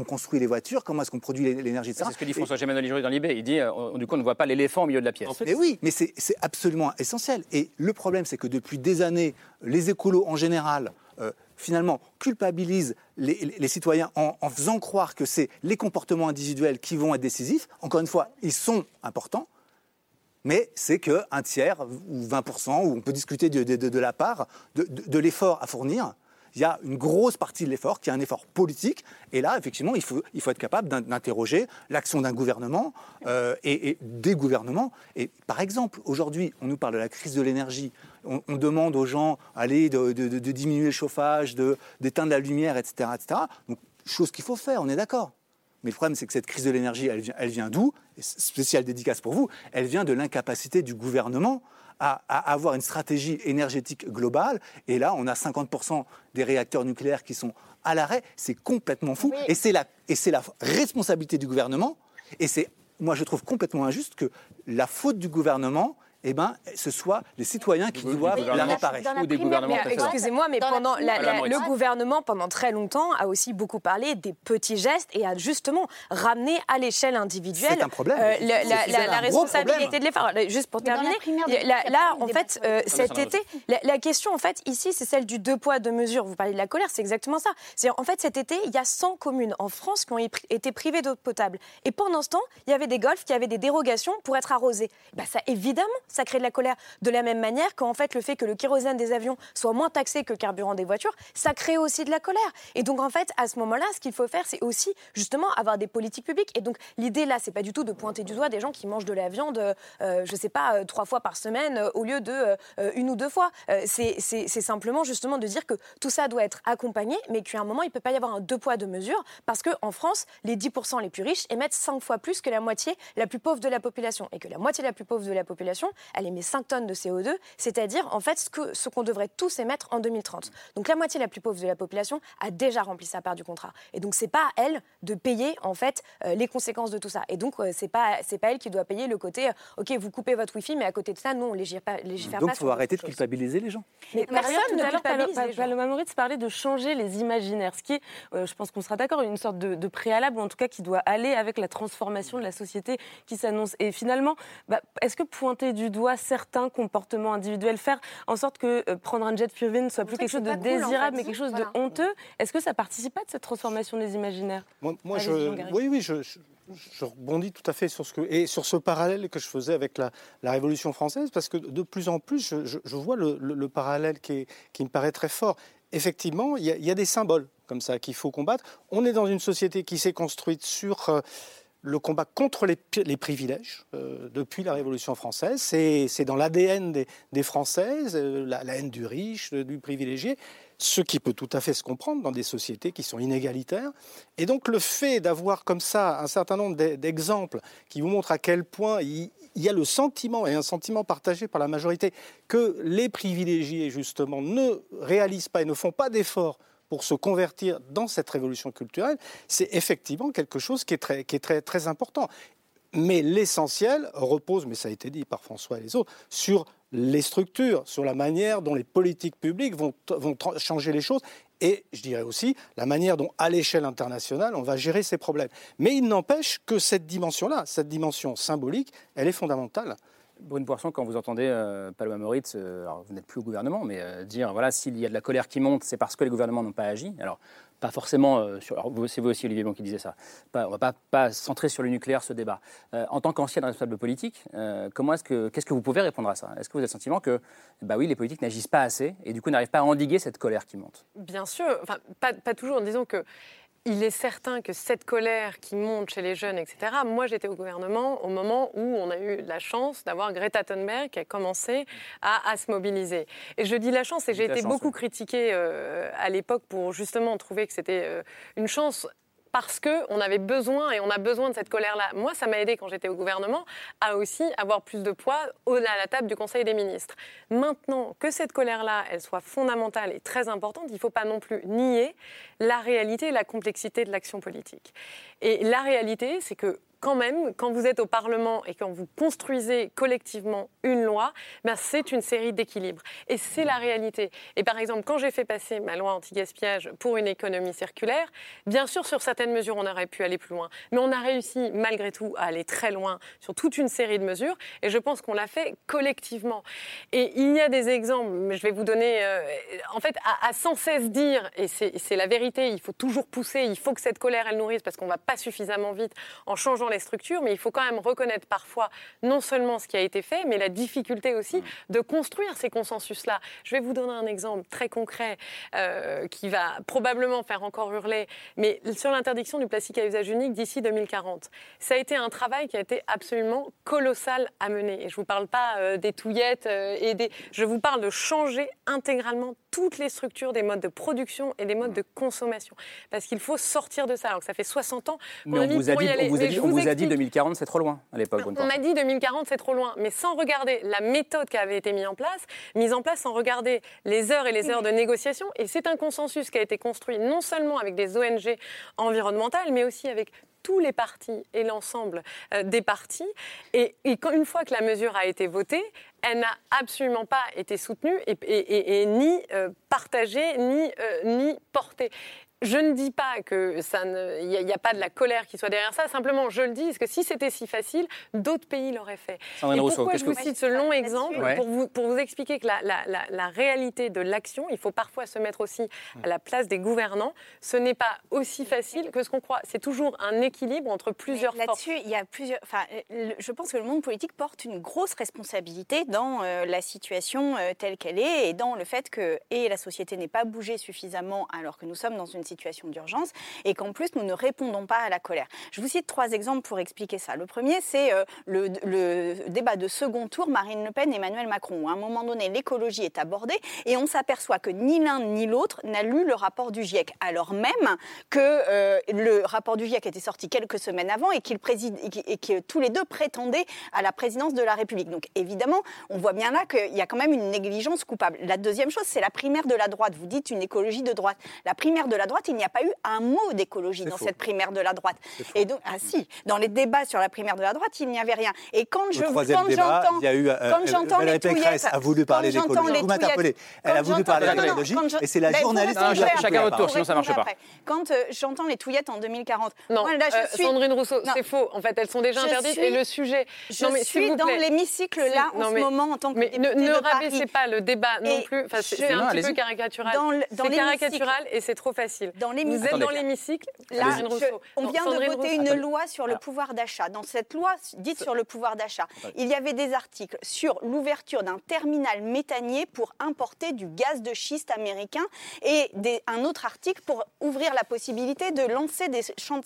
construit les voitures, comment est-ce qu'on produit l'énergie, etc. C'est ce que dit François Gémen dans l'IB. Il dit, euh, du coup, on ne voit pas l'éléphant au milieu de la pièce. mais oui, mais c'est absolument essentiel. Et le problème, c'est que depuis des années, les écolos en général, euh, finalement, culpabilisent les, citoyens en, en faisant croire que c'est les comportements individuels qui vont être décisifs. Encore une fois, ils sont importants mais c'est qu'un tiers ou 20%, ou on peut discuter de, la part de, l'effort à fournir. Il y a une grosse partie de l'effort qui est un effort politique. Et là, effectivement, il faut, être capable d'interroger l'action d'un gouvernement euh, et, des gouvernements. Et par exemple, aujourd'hui, on nous parle de la crise de l'énergie. On, demande aux gens allez, de, diminuer le chauffage, d'éteindre la lumière, etc. etc. Donc, chose qu'il faut faire, on est d'accord. Mais le problème, c'est que cette crise de l'énergie, elle vient, elle vient d'où? Spéciale dédicace pour vous, elle vient de l'incapacité du gouvernement à, avoir une stratégie énergétique globale. Et là, on a 50% des réacteurs nucléaires qui sont à l'arrêt. C'est complètement fou. Et c'est la, la responsabilité du gouvernement. Et c'est, moi, je trouve complètement injuste que la faute du gouvernement eh ben, ce soit les citoyens qui doivent la réparer. Ou des gouvernements Excusez-moi, mais pendant le gouvernement, pendant très longtemps, a aussi beaucoup parlé des petits gestes et a justement ramené à l'échelle individuelle un problème. Euh, la, responsabilité de l'effort. Juste pour terminer, là, en fait, euh, cet été, la, question, en fait, ici, c'est celle du deux poids, deux mesures. Vous parlez de la colère, c'est exactement ça. En fait, cet été, il y a 100 communes en France qui ont été privées d'eau potable. Et pendant ce temps, il y avait des golfs qui avaient des dérogations pour être arrosés. Ben, ça, évidemment, ça crée de la colère. De la même manière qu'en fait, le fait que le kérosène des avions soit moins taxé que le carburant des voitures, ça crée aussi de la colère. Et donc, en fait, à ce moment-là, ce qu'il faut faire, c'est aussi justement avoir des politiques publiques. Et donc, l'idée là, c'est pas du tout de pointer du doigt des gens qui mangent de la viande, euh, je sais pas, euh, trois fois par semaine euh, au lieu de euh, une ou deux fois. c'est simplement justement de dire que tout ça doit être accompagné, mais qu'à un moment, il peut pas y avoir un deux poids, deux mesures, parce qu'en France, les 10% les plus riches émettent cinq fois plus que la moitié la plus pauvre de la population. Et que la moitié la plus pauvre de la population, elle émet 5 tonnes de CO2, c'est-à-dire en fait ce qu'on ce devrait tous émettre en 2030. Donc la moitié la plus pauvre de la population a déjà rempli sa part du contrat. Et donc c'est pas à elle de payer en fait euh, les conséquences de tout ça. Et donc euh, c'est pas c'est pas elle qui doit payer le côté euh, ok vous coupez votre wifi mais à côté de ça nous on légifère pas. Légifère donc il faut arrêter de culpabiliser les gens. Mais personne ne culpabilise les gens. Paloma Moritz parlait de changer les imaginaires, ce qui est, je pense qu'on sera d'accord, une sorte de, préalable ou en tout cas qui doit aller avec la transformation de la société qui s'annonce. Et finalement, bah, est-ce que pointer du doigt certains comportements individuels, faire en sorte que euh, prendre un jet privé ne soit plus quelque chose de désirable, mais quelque chose de honteux, est-ce que ça participe pas de cette transformation des imaginaires? Moi, je, oui, oui, je, je, rebondis tout à fait sur ce que et sur ce parallèle que je faisais avec la, Révolution française, parce que de plus en plus, je, vois le, parallèle qui, qui, me paraît très fort. Effectivement, il y, a des symboles comme ça qu'il faut combattre. On est dans une société qui s'est construite sur euh, le combat contre les, privilèges euh, depuis la Révolution française. C'est dans l'ADN des, Françaises, euh, la, haine du riche, du privilégié, ce qui peut tout à fait se comprendre dans des sociétés qui sont inégalitaires. Et donc le fait d'avoir comme ça un certain nombre d'exemples qui vous montrent à quel point il, y a le sentiment, et un sentiment partagé par la majorité, que les privilégiés, justement, ne réalisent pas et ne font pas d'efforts pour se convertir dans cette révolution culturelle, c'est effectivement quelque chose qui est très, très, important. Mais l'essentiel repose, mais ça a été dit par François et les autres, sur les structures, sur la manière dont les politiques publiques vont changer les choses et je dirais aussi la manière dont, à l'échelle internationale, on va gérer ces problèmes. Mais il n'empêche que cette dimension-là, cette dimension symbolique, elle est fondamentale. Brune Poisson, quand vous entendez euh, Paloma Moritz, euh, alors vous n'êtes plus au gouvernement, mais euh, dire voilà, s'il y a de la colère qui monte, c'est parce que les gouvernements n'ont pas agi. Alors, pas forcément. C'est vous aussi, Olivier Blanc, qui disait ça. On ne va pas, centrer sur le nucléaire ce débat. En tant qu'ancien responsable politique, comment est-ce que qu'est-ce que vous pouvez répondre à ça? Est-ce que vous avez le sentiment que, bah oui, les politiques n'agissent pas assez et du coup n'arrivent pas à endiguer cette colère qui monte? Bien sûr, enfin pas, pas toujours. Disons que il est certain que cette colère qui monte chez les jeunes, etc., moi j'étais au gouvernement au moment où on a eu la chance d'avoir Greta Thunberg qui a commencé à, se mobiliser. Et je dis la chance, et j'ai été beaucoup critiquée euh, à l'époque pour justement trouver que c'était euh, une chance parce qu'on avait besoin et on a besoin de cette colère-là. Moi, ça m'a aidé quand j'étais au gouvernement à aussi avoir plus de poids à la table du Conseil des ministres. Maintenant, que cette colère-là, soit fondamentale et très importante, il ne faut pas non plus nier la réalité et la complexité de l'action politique. Et la réalité, c'est que quand même, quand vous êtes au Parlement et quand vous construisez collectivement une loi, ben c'est une série d'équilibres. Et c'est la réalité. Et par exemple, quand j'ai fait passer ma loi anti-gaspillage pour une économie circulaire, bien sûr, sur certaines mesures, on aurait pu aller plus loin. Mais on a réussi, malgré tout, à aller très loin sur toute une série de mesures. Et je pense qu'on l'a fait collectivement. Et il y a des exemples, je vais vous donner, euh, en fait, à, à, sans cesse dire, et c'est la vérité, il faut toujours pousser, il faut que cette colère, elle nourrisse, parce qu'on ne va pas suffisamment vite en changeant les structures, mais il faut quand même reconnaître parfois non seulement ce qui a été fait, mais la difficulté aussi de construire ces consensus-là. Je vais vous donner un exemple très concret euh, qui va probablement faire encore hurler, mais sur l'interdiction du plastique à usage unique d'ici 2040. Ça a été un travail qui a été absolument colossal à mener. Et je ne vous parle pas euh, des touillettes euh, et des... Je vous parle de changer intégralement toutes les structures des modes de production et des modes de consommation. Parce qu'il faut sortir de ça. Alors que ça fait 60 ans qu'on a mis vous pour y aller. On vous a dit, on vous a dit 2040, c'est trop loin à l'époque. On m'a dit 2040, c'est trop loin. Mais sans regarder la méthode qui avait été mise en place, mise en place sans regarder les heures et les heures de négociation. Et c'est un consensus qui a été construit non seulement avec des ONG environnementales, mais aussi avec tous les partis et l'ensemble euh, des partis. Et, une fois que la mesure a été votée, elle n'a absolument pas été soutenue et, ni euh, partagée, ni, euh, ni portée. Je ne dis pas que ça il n'y a, pas de la colère qui soit derrière ça. Simplement, je le dis, parce que si c'était si facile, d'autres pays l'auraient fait. Et pourquoi je vous cite ce long exemple pour, vous, pour vous expliquer que la, la, la, réalité de l'action, il faut parfois se mettre aussi à la place des gouvernants. Ce n'est pas aussi facile que ce qu'on croit. C'est toujours un équilibre entre plusieurs forces. Là-dessus, il y a plusieurs. Enfin, je pense que le monde politique porte une grosse responsabilité dans euh, la situation euh, telle qu'elle est et dans le fait que et la société n'est pas bougé suffisamment alors que nous sommes dans une situation d'urgence et qu'en plus nous ne répondons pas à la colère. Je vous cite trois exemples pour expliquer ça. Le premier, c'est euh, le, débat de second tour Marine Le Pen Emmanuel Macron. Où à un moment donné, l'écologie est abordée et on s'aperçoit que ni l'un ni l'autre n'a lu le rapport du GIEC, alors même que euh, le rapport du GIEC était sorti quelques semaines avant et, qu'il préside, et que tous les deux prétendaient à la présidence de la République. Donc évidemment, on voit bien là qu'il y a quand même une négligence coupable. La deuxième chose, c'est la primaire de la droite. Vous dites une écologie de droite. La primaire de la droite, il n'y a pas eu un mot d'écologie dans cette primaire de la droite. Et donc, ah si, dans les débats sur la primaire de la droite, il n'y avait rien. Et quand je, quand j'entends, il y a eu, euh, quand j'entends les touillettes, a voulu parler d'écologie. Vous m'interpellez. Elle a voulu parler d'écologie, et c'est la ben, journaliste qui Chacun votre tour, sinon ça marche pas. Quand euh, j'entends les touillettes en 2040, non, là, je euh, suis... Sandrine Rousseau, c'est faux. En fait, elles sont déjà interdites. Et le sujet, je suis dans l'hémicycle là en ce moment en tant que mais ne rabaissez pas le débat non plus. C'est un petit peu caricatural. C'est caricatural et c'est trop facile. Vous êtes dans l'hémicycle. Là, on vient de voter une loi sur le pouvoir d'achat. Dans cette loi dite sur le pouvoir d'achat, il y avait des articles sur l'ouverture d'un terminal méthanier pour importer du gaz de schiste américain et un autre article pour ouvrir la possibilité de lancer des,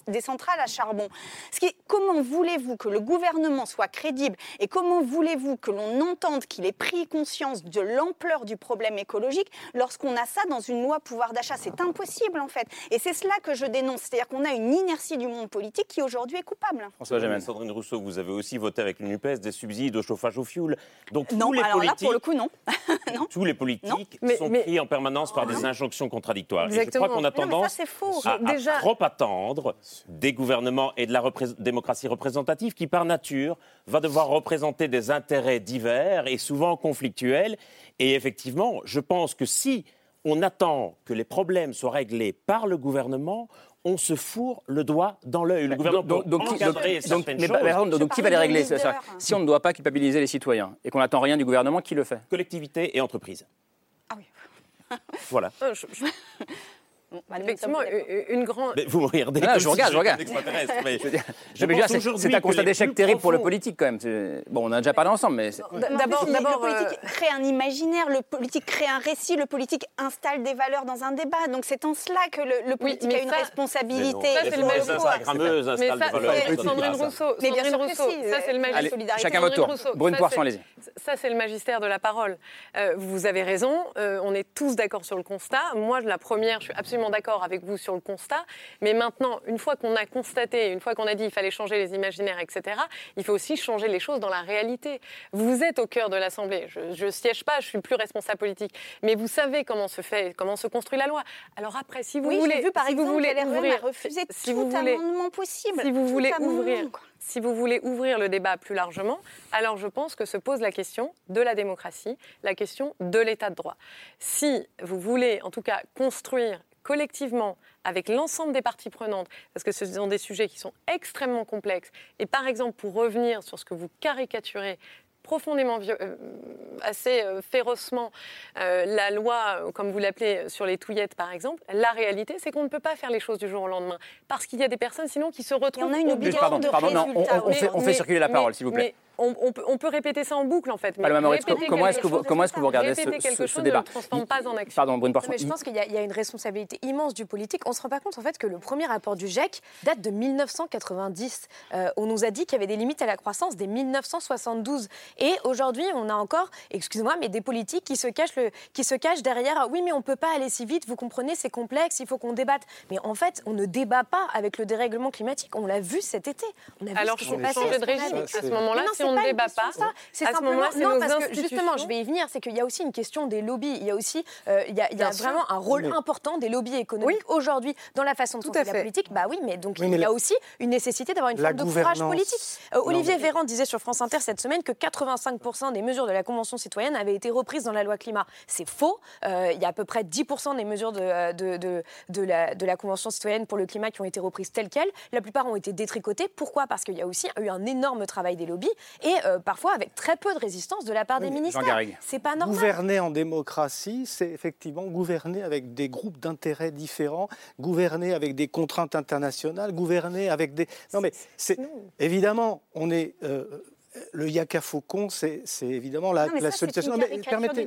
des centrales à charbon. Ce qui, comment voulez-vous que le gouvernement soit crédible et comment voulez-vous que l'on entende qu'il ait pris conscience de l'ampleur du problème écologique lorsqu'on a ça dans une loi pouvoir d'achat? C'est impossible en fait. Fait. Et c'est cela que je dénonce. C'est-à-dire qu'on a une inertie du monde politique qui aujourd'hui est coupable. François Sandrine Rousseau, vous avez aussi voté avec le NUPES des subsides au chauffage au fioul. Donc non, tous les alors politiques, là, pour le coup, non. non. tous les politiques Non, mais- sont mais- pris en permanence par des injonctions contradictoires. Et je Exactement. crois qu'on a non, ça, tendance c'est faux. à, à Déjà- trop attendre des gouvernements et de la démocratie représentative qui, par nature, va devoir représenter des intérêts divers et souvent conflictuels. Et effectivement, je pense que si on attend que les problèmes soient réglés par le gouvernement, on se fourre le doigt dans l'œil. Le gouvernement donc, peut donc, qui- encadrer donc- certaines mais choses. donc qui va les régler ça Si on ne doit pas culpabiliser les citoyens et qu'on n'attend rien du gouvernement, qui le fait? Collectivités et entreprises. Voilà. Euh, je- je- bah, Effectivement, une, une grande. Mais vous me regardez comme je regarde, je regarde. mais Je c'est- un constat d'échec terrible pour le politique quand même. Bon, on a déjà parlé ensemble, mais c'est- D'abord, le d'abord, politique crée un imaginaire, le politique crée un récit, le politique installe des valeurs dans un débat. Donc c'est en cela que le, le politique a une ça- responsabilité. Ça, c'est le mal Mais ça, c'est Personne ne Sandrine dira ça. Rousseau. Mais bien Sandrine sûr que Rousseau, si, ça c'est le euh, magistère. Chacun votre tour. Brune Poisson, allez-y. Ça, c'est le magistère de la parole. Euh, vous avez raison, euh, on est tous d'accord sur le constat. Moi, la première, je suis absolument d'accord avec vous sur le constat. Mais maintenant, une fois qu'on a constaté, une fois qu'on a dit qu'il fallait changer les imaginaires, etc., il faut aussi changer les choses dans la réalité. Vous êtes au cœur de l'Assemblée. Je ne siège pas, je suis plus responsable politique. Mais vous savez comment se fait, comment se construit la loi. Alors après, si vous Oui, voulez, vu par si exemple vous voulez ouvrir, refusé si tout vous voulez, amendement possible. si vous voulez ouvrir, quoi. si vous voulez ouvrir le débat plus largement, alors je pense que se pose la question de la démocratie, la question de l'état de droit. Si vous voulez, en tout cas, construire collectivement avec l'ensemble des parties prenantes, parce que ce sont des sujets qui sont extrêmement complexes, et par exemple, pour revenir sur ce que vous caricaturez profondément, euh, assez euh, férocement, euh, la loi, comme vous l'appelez, sur les touillettes, par exemple, la réalité, c'est qu'on ne peut pas faire les choses du jour au lendemain. Parce qu'il y a des personnes, sinon, qui se retrouvent... a une obligation Pardon, de pardon, non, on- résultat. on fait- on fait circuler la parole, s'il vous plaît. On, on peut, on peut répéter ça en boucle, en fait. mais Paloma comment est-ce que vous- chose- comment est-ce que vous regardez ce- répéter ce- débat ne le transforme pas en action. Pardon, Brune mais je pense qu'il y, a- il y a une responsabilité immense du politique. On se rend pas compte en fait que le premier rapport du GIEC date de 1990. Euh, on nous a dit qu'il y avait des limites à la croissance dès 1972. Et aujourd'hui, on a encore, excusez-moi, mais des politiques qui se cachent, le, qui se cachent derrière. Ah Oui, mais on peut pas aller si vite. Vous comprenez, c'est complexe. Il faut qu'on débatte. Mais en fait, on ne débat pas avec le dérèglement climatique. On l'a vu cet été. On a vu Alors, ce qui s'est passé. changer de régime. À ce moment-là, On ne débat pas. C'est simplement non parce que justement, je vais y venir. C'est qu'il y a aussi une question des lobbies. Il y a aussi, euh, il y a, il y a Bien sûr. vraiment un rôle important des lobbies économiques aujourd'hui dans la façon de Tout la politique. Bah oui, mais donc Oui, il y a la- aussi une nécessité d'avoir une la forme de courage gouvernance- politique. Euh, Non, Olivier mais- Véran disait sur France Inter cette semaine que 85% des mesures de la Convention citoyenne avaient été reprises dans la loi climat. C'est faux. Euh, il y a à peu près 10% des mesures de, de, de, de la, de la Convention citoyenne pour le climat qui ont été reprises telles quelles. La plupart ont été détricotées. Pourquoi? Parce qu'il y a aussi eu un énorme travail des lobbies et euh, parfois avec très peu de résistance de la part des ministères. Garrigue. C'est pas normal. Gouverner en démocratie, c'est effectivement gouverner avec des groupes d'intérêts différents, gouverner avec des contraintes internationales, gouverner avec des. Non, mais c'est évidemment, on est. euh, le yaka faucon, c'est évidemment la, Non, mais la ça, c'est solution. une Non, mais permettez,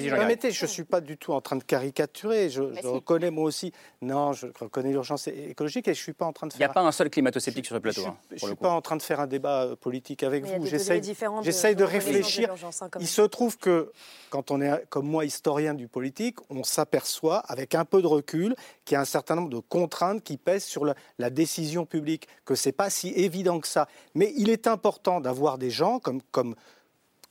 du permettez, je ne suis pas du tout en train de caricaturer. Je, je si. reconnais moi aussi. Non, je reconnais l'urgence écologique et je ne suis pas en train de Il n'y a faire. pas un seul climato-sceptique sur ce plateau. hein, Je ne le suis pas en train de faire un débat euh, politique avec Mais vous. J'essaye de- j'essaye de de reconnaissance de réfléchir. hein, Il se trouve que quand on est, comme moi, historien du politique, on s'aperçoit, avec un peu de recul, qu'il y a un certain nombre de contraintes qui pèsent sur la, la décision publique, que ce n'est pas si évident que ça. Mais il est important d'avoir des gens comme,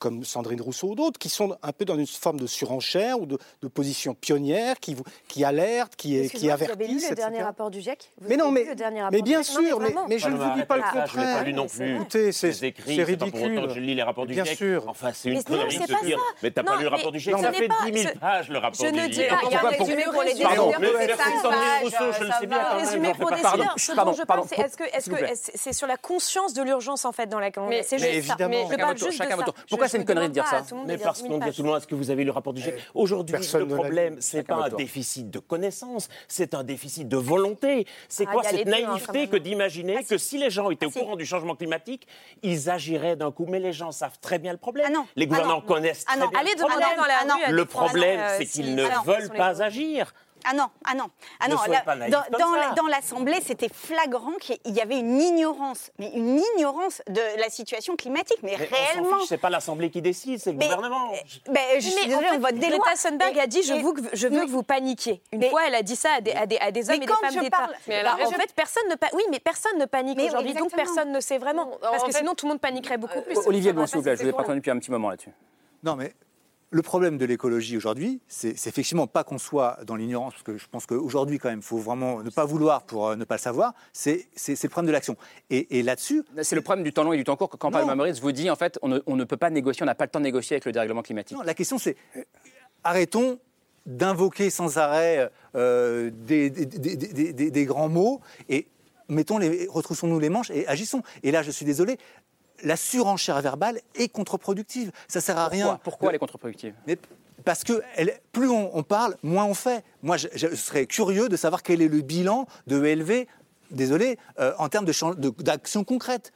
comme Sandrine Rousseau ou d'autres, qui sont un peu dans une forme de surenchère ou de, de position pionnière, qui, vous- qui alertent, qui, qui Excusez-moi, Vous avez lu avertissent. le dernier rapport du GIEC? Vous Mais non, mais, mais bien Non, sûr, mais, je ne vous dis pas le ça, Je ne l'ai pas contraire. lu non plus. Écoutez, c'est c'est pas pour autant ridicule. que je lis les rapports du Bien GIEC. sûr. Enfin, c'est une connerie de se dire. Mais t'as Non, pas lu le rapport du GIEC Ça fait pas- 10 000 ce- pages, le rapport je du ne GIEC. dis pas, il y a un résumé pour les décideurs, merci Sandrine pages, Rousseau, je le sais bien. Résumé pour décideurs. Ce pardon, dont je parle, c'est est-ce que c'est sur la conscience de l'urgence en fait dans laquelle on est. C'est juste ça. évidemment. Je Chacun parle votre tour, juste de ça. Pourquoi Je- c'est une connerie de dire ça. Mais parce qu'on dit à tout le monde, est-ce que vous avez lu le rapport du GIEC Aujourd'hui, Personne le problème, c'est pas un déficit de connaissances, c'est un déficit de volonté. C'est Ah, quoi cette hein, naïveté que d'imaginer Ah, que si. les gens étaient Ah, au courant du changement climatique, ils agiraient d'un coup. Mais les gens savent très bien le problème. Les gouvernants connaissent très bien le problème. Le problème, euh, c'est qu'ils ne veulent pas agir. Ah non, ah non, ah non. naïf dans dans la- l'Assemblée, c'était flagrant qu'il y avait une ignorance, mais une ignorance de la situation climatique, mais, Mais réellement. c'est pas l'Assemblée qui décide, c'est le Mais- gouvernement. Ben, je suis Mais désolée, en fait, on vote des Greta lois. Thunberg a dit je, que, je veux mais- que vous paniquiez. Une mais- fois, elle a dit ça à des, à des, à des Mais hommes et des quand femmes je d'État. Mais Bah, a en raison. fait, personne ne pa- oui, mais personne ne panique Mais aujourd'hui, donc personne ne sait vraiment. Non, Parce que fait- sinon, tout le monde paniquerait beaucoup plus. Olivier Bon, Ça s'il vous plaît, je vous ai pas entendu depuis un petit moment là-dessus. Non, mais le problème de l'écologie aujourd'hui, c'est effectivement pas qu'on soit dans l'ignorance, parce que je pense qu'aujourd'hui, quand même, il faut vraiment ne pas vouloir pour euh, ne pas le savoir, c'est le problème de l'action. Et, et là-dessus, C'est le problème du temps long et du temps court. Quand Palma Maurice vous dit, en fait, on ne, on ne peut pas négocier, on n'a pas le temps de négocier avec le dérèglement climatique. Non, la question c'est arrêtons d'invoquer sans arrêt euh, des, des- des- des- des- des grands mots et mettons les, retroussons-nous les manches et agissons. Et là, je suis désolé, la surenchère verbale est contre-productive. Ça sert à rien. Pourquoi elle est contre-productive? Mais parce que elle- plus on, on parle, moins on fait. Moi, je, je serais curieux de savoir quel est le bilan de ELV, désolé, euh, en termes de chan- de- d'action concrète.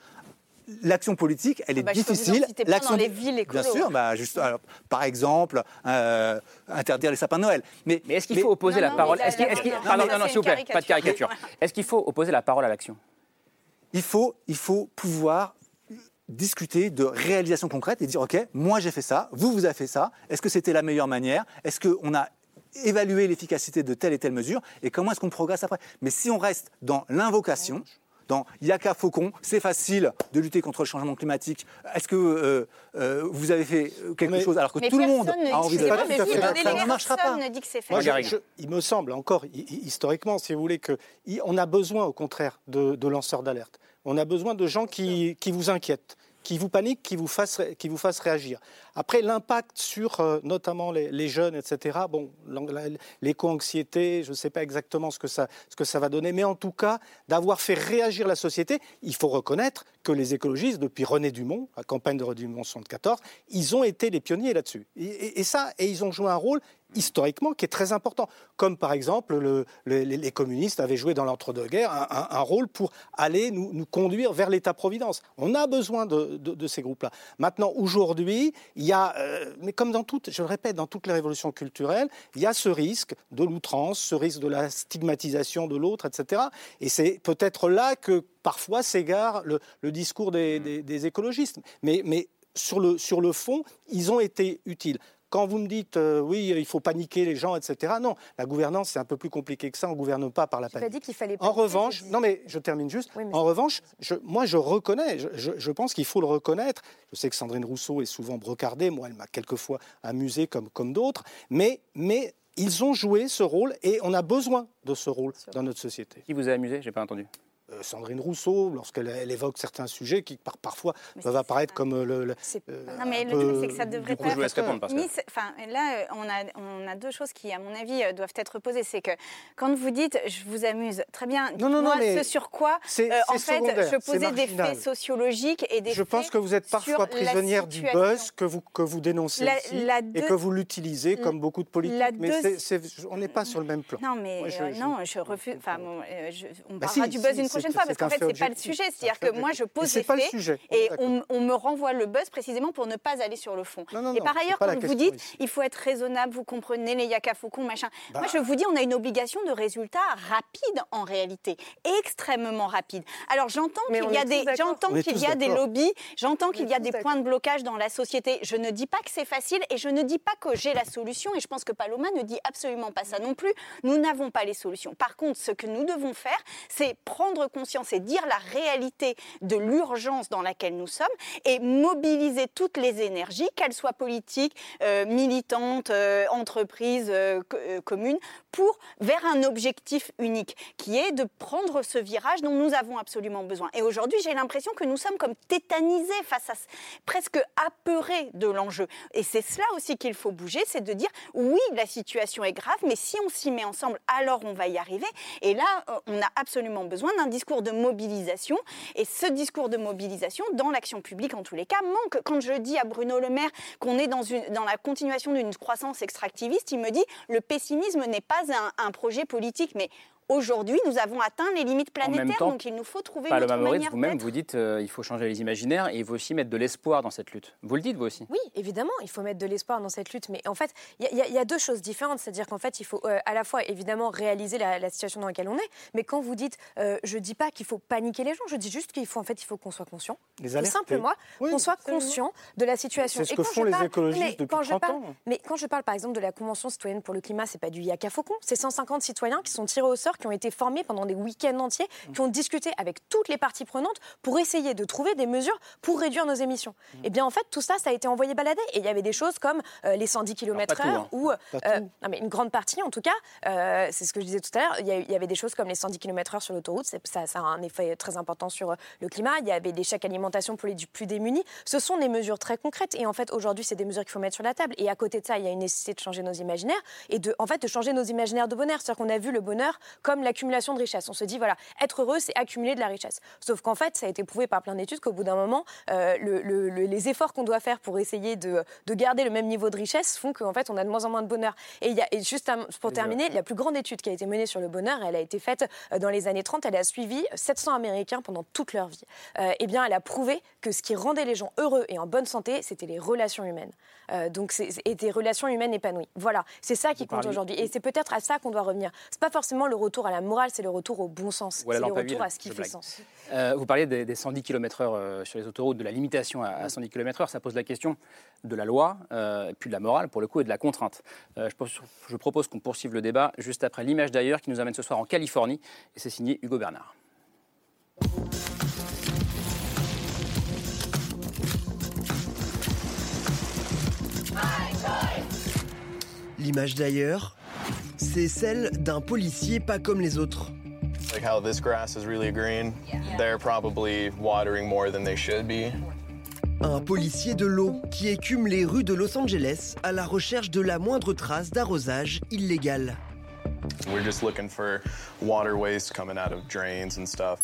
L'action politique, elle est bah, vous en difficile. L'action dans les villes écolo, Bien sûr, bah, juste, alors, par exemple, euh, interdire les sapins de Noël. Mais, Mais est-ce qu'il faut opposer la parole Non, non, non, s'il vous plaît, pas de caricature. Est-ce qu'il faut opposer la parole à l'action? Il faut, il faut pouvoir discuter de réalisation concrète et dire ok moi j'ai fait ça vous vous avez fait ça est-ce que c'était la meilleure manière? Est-ce qu'on a évalué l'efficacité de telle et telle mesure? Et comment est-ce qu'on progresse après? Mais si on reste dans l'invocation dans il n'y a qu'à faucon, c'est facile de lutter contre le changement climatique. Est-ce que euh, euh, vous avez fait quelque chose alors que tout le monde a envie de faire pas ça, ne marchera pas. ne dit que c'est Moi, facile. je- je- il me semble encore, hi- hi- historiquement, si vous voulez, qu'on a besoin, au contraire, de, de lanceurs d'alerte. On a besoin de gens qui, qui vous inquiètent, qui vous paniquent, qui vous fassent, qui vous fassent réagir. Après, l'impact sur euh, notamment les, les jeunes, etc., bon, l'éco-anxiété, je ne sais pas exactement ce que, ça, ce que ça va donner, mais en tout cas, d'avoir fait réagir la société, il faut reconnaître que les écologistes, depuis René Dumont, la campagne de René Dumont 74, ils ont été les pionniers là-dessus. Et, et- et ça, et ils ont joué un rôle historiquement qui est très important. Comme par exemple, le- le- les, communistes avaient joué dans l'entre-deux-guerres un, rôle pour aller nous, conduire vers l'État-providence. On a besoin de, ces groupes-là. Maintenant, aujourd'hui, il y a, euh, mais comme dans toutes, je le répète, dans toutes les révolutions culturelles, il y a ce risque de l'outrance, ce risque de la stigmatisation de l'autre, etc. Et c'est peut-être là que parfois s'égare le, discours des, écologistes. Mais, sur le fond, ils ont été utiles. Quand vous me dites euh, oui, il faut paniquer les gens, etc. Non, la gouvernance c'est un peu plus compliqué que ça. On ne gouverne pas par la J'ai pas panique. dit qu'il fallait. En revanche, non mais je termine juste. Oui, en revanche, je- moi je reconnais, je, je- je pense qu'il faut le reconnaître. Je sais que Sandrine Rousseau est souvent brocardée, moi elle m'a quelquefois amusé comme, comme d'autres, mais, mais ils ont joué ce rôle et on a besoin de ce rôle dans notre société. Qui vous a amusé? J'ai pas entendu. Euh, Sandrine Rousseau, lorsqu'elle elle évoque certains sujets qui par- parfois peuvent apparaître comme euh, le, le- euh, Non, mais le truc, c'est que ça devrait pas. Enfin, là, on a, on a deux choses qui, à mon avis, doivent être posées. C'est que quand vous dites je vous amuse, très bien, Non, non, non, mais ce sur quoi, c'est- euh, en fait, je posais des faits sociologiques et des Je pense faits que vous êtes parfois prisonnière du buzz que vous, que vous dénoncez La- ici la et que vous l'utilisez comme beaucoup de politiques. la mais deux- on n'est pas sur le même plan. Non, mais Moi, je- euh, je- non, je refuse. Enfin, bon, on Bah parlera si, du buzz si, une c'est- prochaine c'est fois, parce qu'en fait, fait c'est pas le sujet. C'est-à-dire que moi, je pose des faits et on, on me renvoie le buzz précisément pour ne pas aller sur le fond. non, et par ailleurs, quand vous dites ici. il faut être raisonnable, vous comprenez les yaka faucons, machin. Bah. Moi, je vous dis, on a une obligation de résultats rapides en réalité, extrêmement rapides. Alors, j'entends qu'il y a des, j'entends qu'il y a des lobbies, j'entends qu'il y a des points de blocage dans la société. Je ne dis pas que c'est facile et je ne dis pas que j'ai la solution et je pense que Paloma ne dit absolument pas ça non plus. Nous n'avons pas les solutions. Par contre, ce que nous devons faire, c'est prendre conscience et dire la réalité de l'urgence dans laquelle nous sommes et mobiliser toutes les énergies, qu'elles soient politiques, euh, militantes, euh, entreprises, euh, co- communes, pour vers un objectif unique, qui est de prendre ce virage dont nous avons absolument besoin. Et aujourd'hui, j'ai l'impression que nous sommes comme tétanisés face à presque apeurés de l'enjeu. Et c'est cela aussi qu'il faut bouger, c'est de dire oui, la situation est grave, mais si on s'y met ensemble, alors on va y arriver. Et là, on a absolument besoin d'un discours de mobilisation. Et ce discours de mobilisation, dans l'action publique en tous les cas, manque. Quand je dis à Bruno Le Maire qu'on est dans, une, dans la continuation d'une croissance extractiviste, il me dit le pessimisme n'est pas un, un projet politique. Mais aujourd'hui, nous avons atteint les limites planétaires, temps, donc il nous faut trouver une Paloma autre Maurice, manière vous-même, vous dites euh, il faut changer les imaginaires et il faut aussi mettre de l'espoir dans cette lutte. Vous le dites, vous aussi Oui, évidemment, il faut mettre de l'espoir dans cette lutte. Mais en fait, il y, a- y y deux choses différentes. C'est-à-dire qu'en fait, il faut euh, à la fois, évidemment, réaliser la, la situation dans laquelle on est. Mais quand vous dites, euh, je dis pas qu'il faut paniquer les gens, je dis juste qu'il faut, en fait, il faut qu'on soit conscient. Les Tout simplement, Oui, qu'on soit conscient de la situation. C'est ce Et que quand font je les parle- écologistes mais depuis quand je 30 parle- ans. Mais quand je parle, par exemple, de la Convention citoyenne pour le climat, c'est pas du yaka faucon. C'est 150 citoyens qui sont tirés au sort, qui ont été formés pendant des week-ends entiers, qui ont discuté avec toutes les parties prenantes pour essayer de trouver des mesures pour réduire nos émissions. Et bien, en fait, tout ça, ça a été envoyé balader. Et il y avait des choses comme euh, les 110 km/h hein. ou. Euh, non, mais une grande partie, en tout cas, euh, c'est ce que je disais tout à l'heure, il y, avait des choses comme les 110 km/h sur l'autoroute, ça, ça a un effet très important sur le climat. Il y avait des chèques alimentation pour les plus démunis. Ce sont des mesures très concrètes. Et en fait, aujourd'hui, c'est des mesures qu'il faut mettre sur la table. Et à côté de ça, il y a une nécessité de changer nos imaginaires et de, en fait, de changer nos imaginaires de bonheur. C'est-à-dire qu'on a vu le bonheur comme l'accumulation de richesse. On se dit, voilà, être heureux, c'est accumuler de la richesse. Sauf qu'en fait, ça a été prouvé par plein d'études qu'au bout d'un moment, euh, le- le- le- les efforts qu'on doit faire pour essayer de, de garder le même niveau de richesse font qu'en fait, on a de moins en moins de bonheur. Et, il y a, et juste à- pour terminer, la plus grande étude qui a été menée sur le bonheur, elle a été faite euh, dans les années 30. Elle a suivi 700 Américains pendant toute leur vie. Euh, eh bien, elle a prouvé que ce qui rendait les gens heureux et en bonne santé, c'était les relations humaines. Euh, donc, c'est et des relations humaines épanouies. Voilà, c'est ça qui compte aujourd'hui. Et c'est peut-être à ça qu'on doit revenir. C'est pas forcément le retour à la morale, c'est le retour au bon sens. C'est le retour à ce qui fait blague. sens. Euh, vous parliez des, des 110 km/h euh, sur les autoroutes, de la limitation à, à 110 km/h. Ça pose la question de la loi, euh, puis de la morale, pour le coup, et de la contrainte. Euh, je, pose- je propose qu'on poursuive le débat juste après l'image d'ailleurs qui nous amène ce soir en Californie. Et c'est signé Hugo Bernard. L'image d'ailleurs, c'est celle d'un policier pas comme les autres. Like how this grass is really green, they're probably watering more than they should be. Un policier de l'eau qui écume les rues de Los Angeles à la recherche de la moindre trace d'arrosage illégal. We're just looking for water waste coming out of drains and stuff.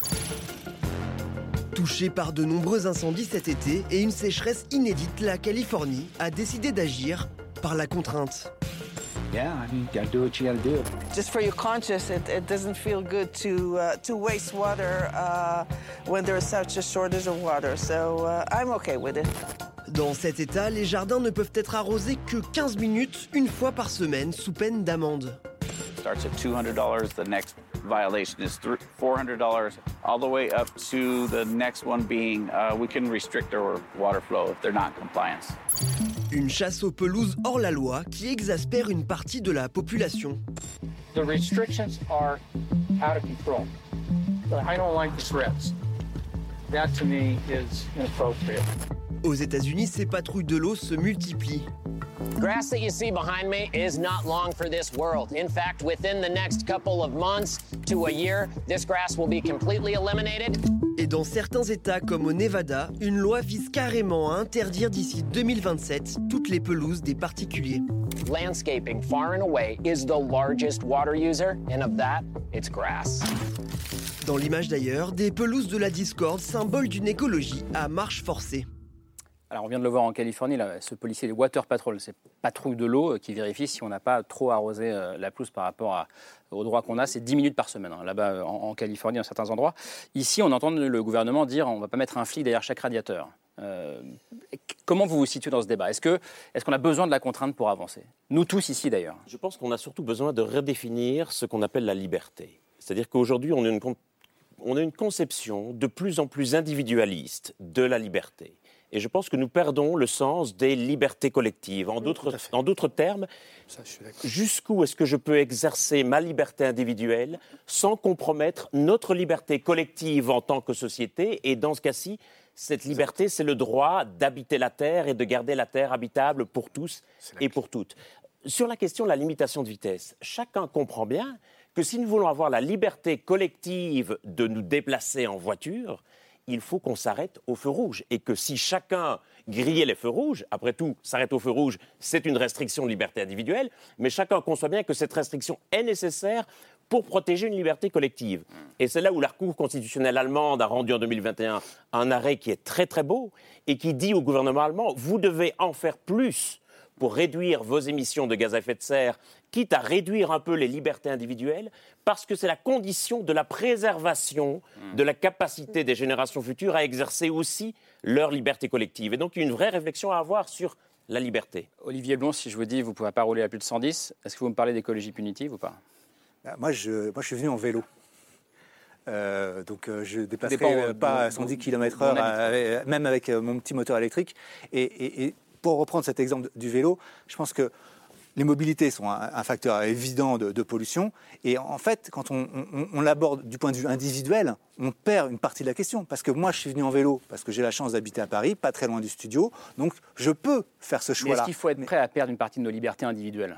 Touché par de nombreux incendies cet été et une sécheresse inédite, la Californie a décidé d'agir par la contrainte. Yeah, I mean, gotta do what you gotta do. Just for your conscience, it, it doesn't feel good to uh, to waste water uh, when there is such a shortage of water. So uh, I'm okay with it. Dans cet état, les jardins ne peuvent être arrosés que 15 minutes une fois par semaine sous peine d'amende. starts at $200. The next violation is $400, all the way up to the next one being uh, we can restrict their water flow if they're not in compliance. Une chasse aux pelouses hors la loi qui exaspère une partie de la population. The restrictions are out of control. I don't like the threats. That to me is inappropriate. Aux États-Unis, ces patrouilles de l'eau se multiplient. Grass that you see behind me is not long for this world. In fact, within the next couple of months to a year, this grass will be completely eliminated. Et dans certains États comme au Nevada, une loi vise carrément à interdire d'ici 2027 toutes les pelouses des particuliers. Landscaping, far and away, is the largest water user, and of that, it's grass. Dans l'image d'ailleurs, des pelouses de la discorde, symbole d'une écologie à marche forcée. Alors, on vient de le voir en Californie, ce policier, les Water Patrol, ces patrouilles de l'eau euh, qui vérifient si on n'a pas trop arrosé euh, la pelouse par rapport à- au droit qu'on a. C'est 10 minutes par semaine, hein, là-bas euh, en, Californie, dans certains endroits. Ici, on entend le gouvernement dire on ne va pas mettre un flic derrière chaque radiateur. Comment vous vous situez dans ce débat? Est-ce qu'on a besoin de la contrainte pour avancer? Nous tous ici, d'ailleurs. Je pense qu'on a surtout besoin de redéfinir ce qu'on appelle la liberté. C'est-à-dire qu'aujourd'hui, on a une conception de plus en plus individualiste de la liberté. Et je pense que nous perdons le sens des libertés collectives. En d'autres termes, jusqu'où est-ce que je peux exercer ma liberté individuelle sans compromettre notre liberté collective en tant que société? Et dans ce cas-ci, cette liberté, c'est le droit d'habiter la Terre et de garder la Terre habitable pour tous et pour toutes. Sur la question de la limitation de vitesse, chacun comprend bien que si nous voulons avoir la liberté collective de nous déplacer en voiture, il faut qu'on s'arrête au feu rouge. Et que si chacun grillait les feux rouges, après tout, s'arrêter au feu rouge, c'est une restriction de liberté individuelle, mais chacun conçoit bien que cette restriction est nécessaire pour protéger une liberté collective. Et c'est là où la Cour constitutionnelle allemande a rendu en 2021 un arrêt qui est très très beau et qui dit au gouvernement allemand, vous devez en faire plus pour réduire vos émissions de gaz à effet de serre, quitte à réduire un peu les libertés individuelles, parce que c'est la condition de la préservation de la capacité des générations futures à exercer aussi leur liberté collective. Et donc une vraie réflexion à avoir sur la liberté. Olivier Blon, si je vous dis vous ne pouvez pas rouler à plus de 110, est-ce que vous me parlez d'écologie punitive ou pas? Bah, Moi je, moi, je suis venu en vélo. Euh, donc euh, je dépasserai dépend, euh, pas d'où- 110 d'où km/h, euh, même avec euh, mon petit moteur électrique. Et, et- et pour reprendre cet exemple du vélo, je pense que les mobilités sont un, un facteur évident de, de pollution. Et en fait, quand on, on- on l'aborde du point de vue individuel, on perd une partie de la question. Parce que moi, je suis venu en vélo parce que j'ai la chance d'habiter à Paris, pas très loin du studio. Donc, je peux faire ce choix-là. est-ce qu'il faut être prêt à perdre une partie de nos libertés individuelles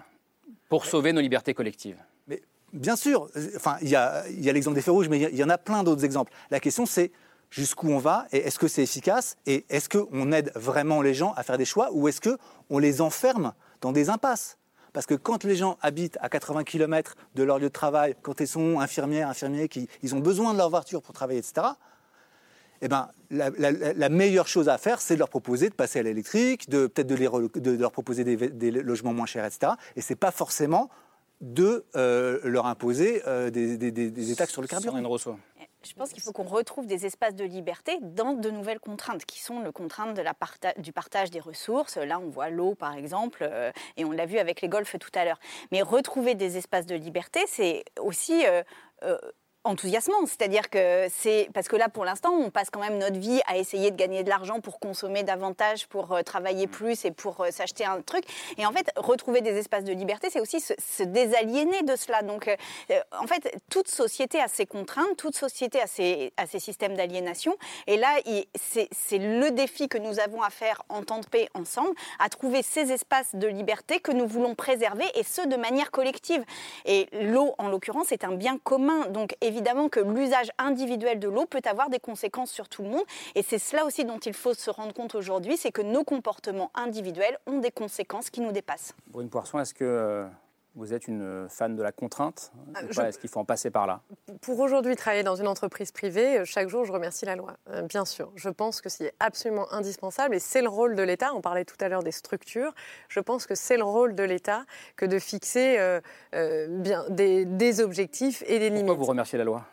pour sauver nos libertés collectives? Mais bien sûr, euh, enfin, il y a, l'exemple des feux rouges, mais il y y en a plein d'autres exemples. La question, c'est jusqu'où on va et est-ce que c'est efficace et est-ce qu'on aide vraiment les gens à faire des choix ou est-ce qu'on les enferme dans des impasses? Parce que quand les gens habitent à 80 km de leur lieu de travail, quand ils sont infirmières, infirmiers, ils ont besoin de leur voiture pour travailler, etc., eh ben, la, meilleure chose à faire, c'est de leur proposer de passer à l'électrique, de peut-être de, leur proposer des, logements moins chers, etc. Et c'est pas forcément de euh, leur imposer euh, des taxes sur le carburant. Je pense qu'il faut qu'on retrouve des espaces de liberté dans de nouvelles contraintes, qui sont les contraintes du partage des ressources. Là, on voit l'eau, par exemple, euh, et on l'a vu avec les golfs tout à l'heure. Mais retrouver des espaces de liberté, c'est aussi... euh, euh, enthousiasmant, c'est-à-dire que c'est parce que là pour l'instant on passe quand même notre vie à essayer de gagner de l'argent pour consommer davantage, pour euh, travailler plus et pour euh, s'acheter un truc. Et en fait retrouver des espaces de liberté, c'est aussi se, se désaliéner de cela. Donc euh, en fait toute société a ses contraintes, toute société a ses, a ses systèmes d'aliénation. Et là c'est le défi que nous avons à faire en temps de paix ensemble, à trouver ces espaces de liberté que nous voulons préserver et ce de manière collective. Et l'eau en l'occurrence est un bien commun. Donc évidemment que l'usage individuel de l'eau peut avoir des conséquences sur tout le monde. Et c'est cela aussi dont il faut se rendre compte aujourd'hui, c'est que nos comportements individuels ont des conséquences qui nous dépassent. Brune Poisson, est-ce que euh, vous êtes une fan de la contrainte Ah, je- pas? Est-ce qu'il faut en passer par là? Pour aujourd'hui travailler dans une entreprise privée, euh, chaque jour, je remercie la loi. Euh, Bien sûr, je pense que c'est absolument indispensable et c'est le rôle de l'État. On parlait tout à l'heure des structures. Je pense que c'est le rôle de l'État que de fixer euh, euh, bien, des, des objectifs et des limites. Pourquoi vous remerciez la loi?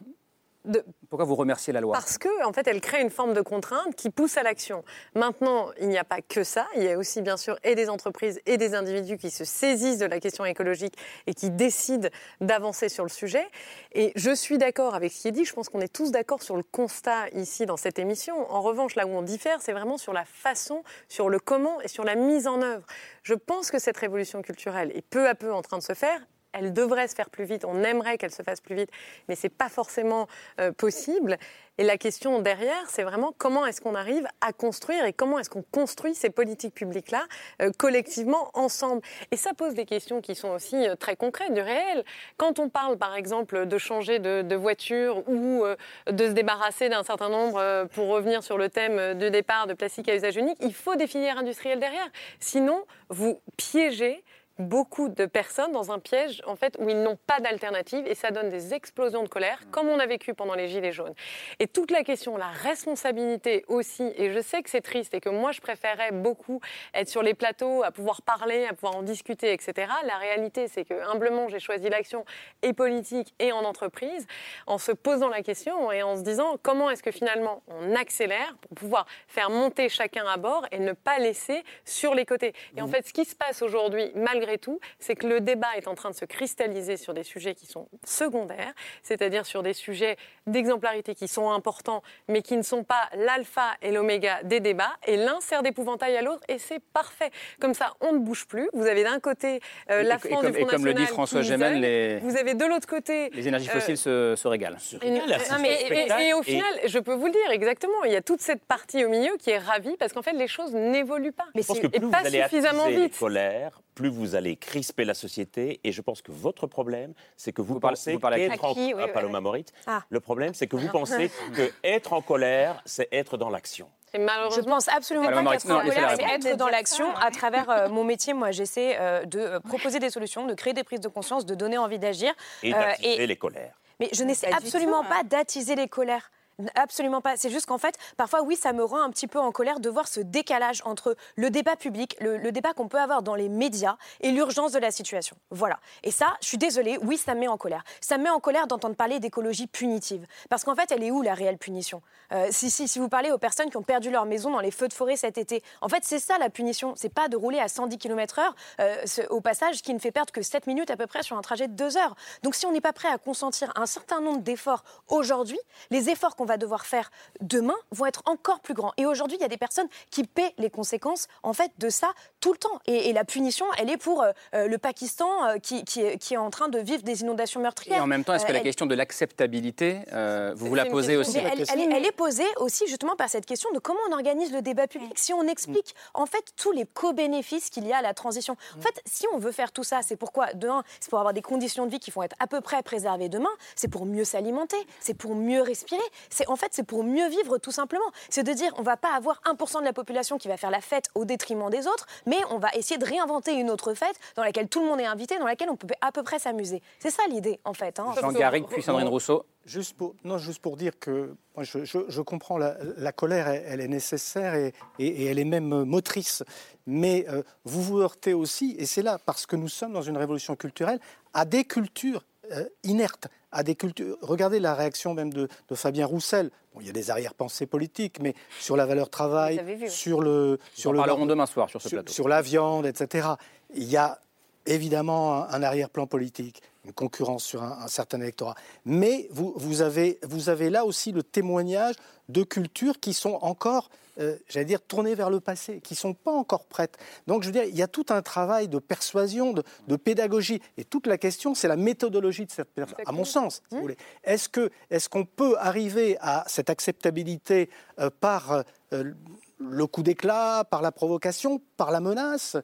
Pourquoi vous remerciez la loi? Parce que, en fait, elle crée une forme de contrainte qui pousse à l'action. Maintenant, il n'y a pas que ça. Il y a aussi, bien sûr, et des entreprises et des individus qui se saisissent de la question écologique et qui décident d'avancer sur le sujet. Et je suis d'accord avec ce qui est dit. Je pense qu'on est tous d'accord sur le constat ici dans cette émission. En revanche, là où on diffère, c'est vraiment sur la façon, sur le comment et sur la mise en œuvre. Je pense que cette révolution culturelle est peu à peu en train de se faire elle devrait se faire plus vite, on aimerait qu'elle se fasse plus vite, mais ce n'est pas forcément euh, possible. Et la question derrière, c'est vraiment comment est-ce qu'on arrive à construire et comment est-ce qu'on construit ces politiques publiques-là euh, collectivement, ensemble. Et ça pose des questions qui sont aussi euh, très concrètes, du réel. Quand on parle, par exemple, de changer de, de voiture ou de se débarrasser d'un certain nombre, pour revenir sur le thème de départ de plastique à usage unique, il faut des filières industrielles derrière. Sinon, vous piégez beaucoup de personnes dans un piège en fait où ils n'ont pas d'alternative et ça donne des explosions de colère comme on a vécu pendant les gilets jaunes. Et toute la question, la responsabilité aussi, et je sais que c'est triste et que moi je préférais beaucoup être sur les plateaux, à pouvoir parler, à pouvoir en discuter, etc. La réalité c'est que humblement j'ai choisi l'action et politique et en entreprise en se posant la question et en se disant comment est-ce que finalement on accélère pour pouvoir faire monter chacun à bord et ne pas laisser sur les côtés? Et en fait ce qui se passe aujourd'hui malgré tout, c'est que le débat est en train de se cristalliser sur des sujets qui sont secondaires, c'est-à-dire sur des sujets d'exemplarité qui sont importants, mais qui ne sont pas l'alpha et l'oméga des débats, et l'un sert d'épouvantail à l'autre, et c'est parfait. Comme ça, on ne bouge plus. Vous avez d'un côté euh, Et- la et France comme- du et comme le dit François Gémen, les- Vous avez de l'autre côté... Les énergies euh, fossiles se, se régalent. Non, mais- et, et- et au final, je peux vous le dire exactement, il y a toute cette partie au milieu qui est ravie parce qu'en fait, les choses n'évoluent pas. Je pense que et plus vous pas allez suffisamment attiser les vite. colères, plus vous allez crisper la société. Et je pense que votre problème, c'est que vous, pensez vous parlez à qu'être qui en... Oui, Ah, oui, Paloma oui. Moritz. Ah. Le problème, c'est que vous pensez que être en colère, c'est être dans l'action. Et malheureusement, Je pense absolument Alors, pas qu'être en colère, c'est être dans l'action. À travers euh, mon métier, moi, j'essaie euh, de euh, proposer des solutions, de créer des prises de conscience, de donner envie d'agir. Et Euh, d'attiser les colères. Mais je n'essaie absolument tout, pas d'attiser les colères. Absolument pas. C'est juste qu'en fait, parfois, oui, ça me rend un petit peu en colère de voir ce décalage entre le débat public, le, débat qu'on peut avoir dans les médias et l'urgence de la situation. Voilà. Et ça, je suis désolée, oui, ça me met en colère. Ça me met en colère d'entendre parler d'écologie punitive. Parce qu'en fait, elle est où la réelle punition? Euh, si, si, si vous parlez aux personnes qui ont perdu leur maison dans les feux de forêt cet été, en fait, c'est ça la punition. C'est pas de rouler à 110 km/h euh, au passage qui ne fait perdre que 7 minutes à peu près sur un trajet de 2 heures. Donc si on n'est pas prêt à consentir un certain nombre d'efforts aujourd'hui, les efforts qu'on va devoir faire demain vont être encore plus grands. Et aujourd'hui, il y a des personnes qui paient les conséquences en fait de ça tout le temps. Et, et la punition, elle est pour euh, euh, le Pakistan euh, qui, qui est, qui est en train de vivre des inondations meurtrières. Et en même temps, est-ce que Euh, la elle- question de l'acceptabilité, euh, vous vous la posez aussi elle, elle est- elle est posée aussi justement par cette question de comment on organise le débat public. Si on explique en fait tous les co-bénéfices qu'il y a à la transition. En fait, si on veut faire tout ça, c'est pourquoi, de un, c'est pour avoir des conditions de vie qui vont être à peu près préservées demain, c'est pour mieux s'alimenter, c'est pour mieux respirer, c'est en fait c'est pour mieux vivre tout simplement. C'est de dire on va pas avoir 1% de la population qui va faire la fête au détriment des autres, mais on va essayer de réinventer une autre fête dans laquelle tout le monde est invité, dans laquelle on peut à peu près s'amuser. C'est ça l'idée en fait. hein. Jean Garrigue, puis Sandrine Rousseau. Juste pour, non, juste pour dire que moi, je, je- je comprends la, la colère, elle, elle est nécessaire et, et- et elle est même euh, motrice. Mais euh, vous vous heurtez aussi, et c'est là parce que nous sommes dans une révolution culturelle, à des cultures euh, inertes, à des cultures. Regardez la réaction même de, de Fabien Roussel. Bon, il y a des arrière-pensées politiques, mais sur la valeur travail, sur le, sur en le parlerons demain soir sur ce plateau. sur la viande, etc. Il y a évidemment un, un arrière-plan politique, une concurrence sur un, un certain électorat. Mais vous, vous, avez, vous avez là aussi le témoignage de cultures qui sont encore, euh, j'allais dire, tournées vers le passé, qui ne sont pas encore prêtes. Donc je veux dire, il y a tout un travail de persuasion, de, de pédagogie. Et toute la question, c'est la méthodologie de cette personne, à mon sens. si vous voulez. Est-ce qu'on peut arriver à cette acceptabilité euh, par euh, le coup d'éclat, par la provocation, par la menace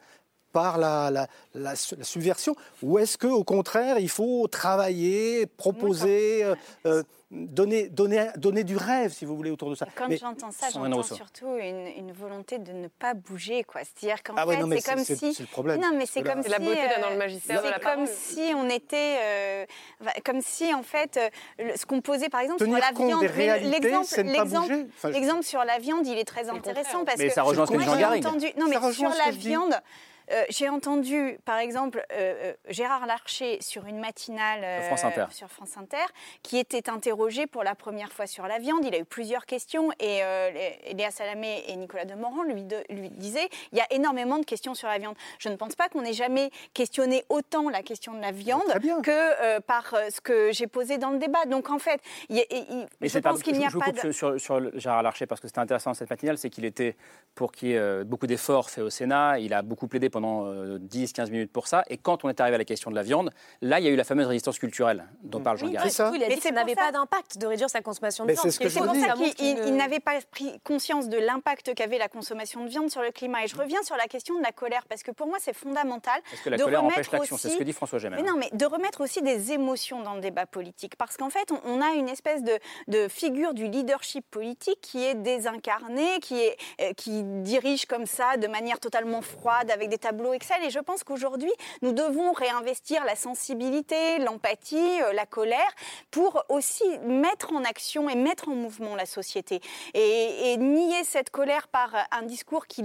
par la, la- la- la subversion Ou est-ce qu'au contraire, il faut travailler, proposer, euh, euh, donner, donner, donner du rêve, si vous voulez, autour de ça Quand Mais- j'entends ça, j'entends surtout une, une volonté de ne pas bouger, quoi. C'est-à-dire qu'en Ah ouais, fait, c'est comme c'est- si. c'est le problème. Non, mais c'est comme C'est si. la beauté d'être dans le euh, magistère de la C'est comme parole. si on était, euh, comme si en fait, euh, ce qu'on posait par exemple Tenir sur la compte viande. des mais réalités, l'exemple, c'est ne pas l'exemple, bouger. Enfin, je- l'exemple sur la viande, il est très intéressant parce Mais que ça rejoint ce que j'ai entendu. Non, mais sur la viande. Euh, j'ai entendu, par exemple, euh, euh, Gérard Larcher sur une matinale euh, Sur France Inter. sur France Inter, qui était interrogé pour la première fois sur la viande. Il a eu plusieurs questions et Lé- Léa Salamé et Nicolas Demorand lui, de- lui disaient il y a énormément de questions sur la viande. Je ne pense pas qu'on ait jamais questionné autant la question de la viande que par ce que j'ai posé dans le débat. Donc en fait, il y a- il- Mais je pense qu'il n'y a je pas coupe de... sur, sur- Gérard Larcher parce que c'était intéressant cette matinale, c'est qu'il était pour qu'il y ait beaucoup d'efforts faits au Sénat. Il a beaucoup plaidé pendant 10-15 minutes pour ça. Et quand on est arrivé à la question de la viande, là, il y a eu la fameuse résistance culturelle dont parle Jean Oui, coup, il a Mais dit que c'est ça n'avait pas d'impact de réduire sa consommation de Mais viande. c'est ce pour dis. ça qu'il n'avait pas pris conscience de l'impact qu'avait la consommation de viande sur le climat. Et je reviens sur la question de la colère, parce que pour moi, c'est fondamental Parce que la de colère remettre empêche l'action, c'est ce aussi- que dit François Gemel. Mais non, mais de remettre aussi des émotions dans le débat politique. Parce qu'en fait, on, a une espèce de, de figure du leadership politique qui est désincarnée, qui, est, euh, qui dirige comme ça de manière totalement froide avec des tableaux Excel. Et je pense qu'aujourd'hui, nous devons réinvestir la sensibilité, l'empathie, euh, la colère pour aussi mettre en action et mettre en mouvement la société. Et, et nier cette colère par un discours qui,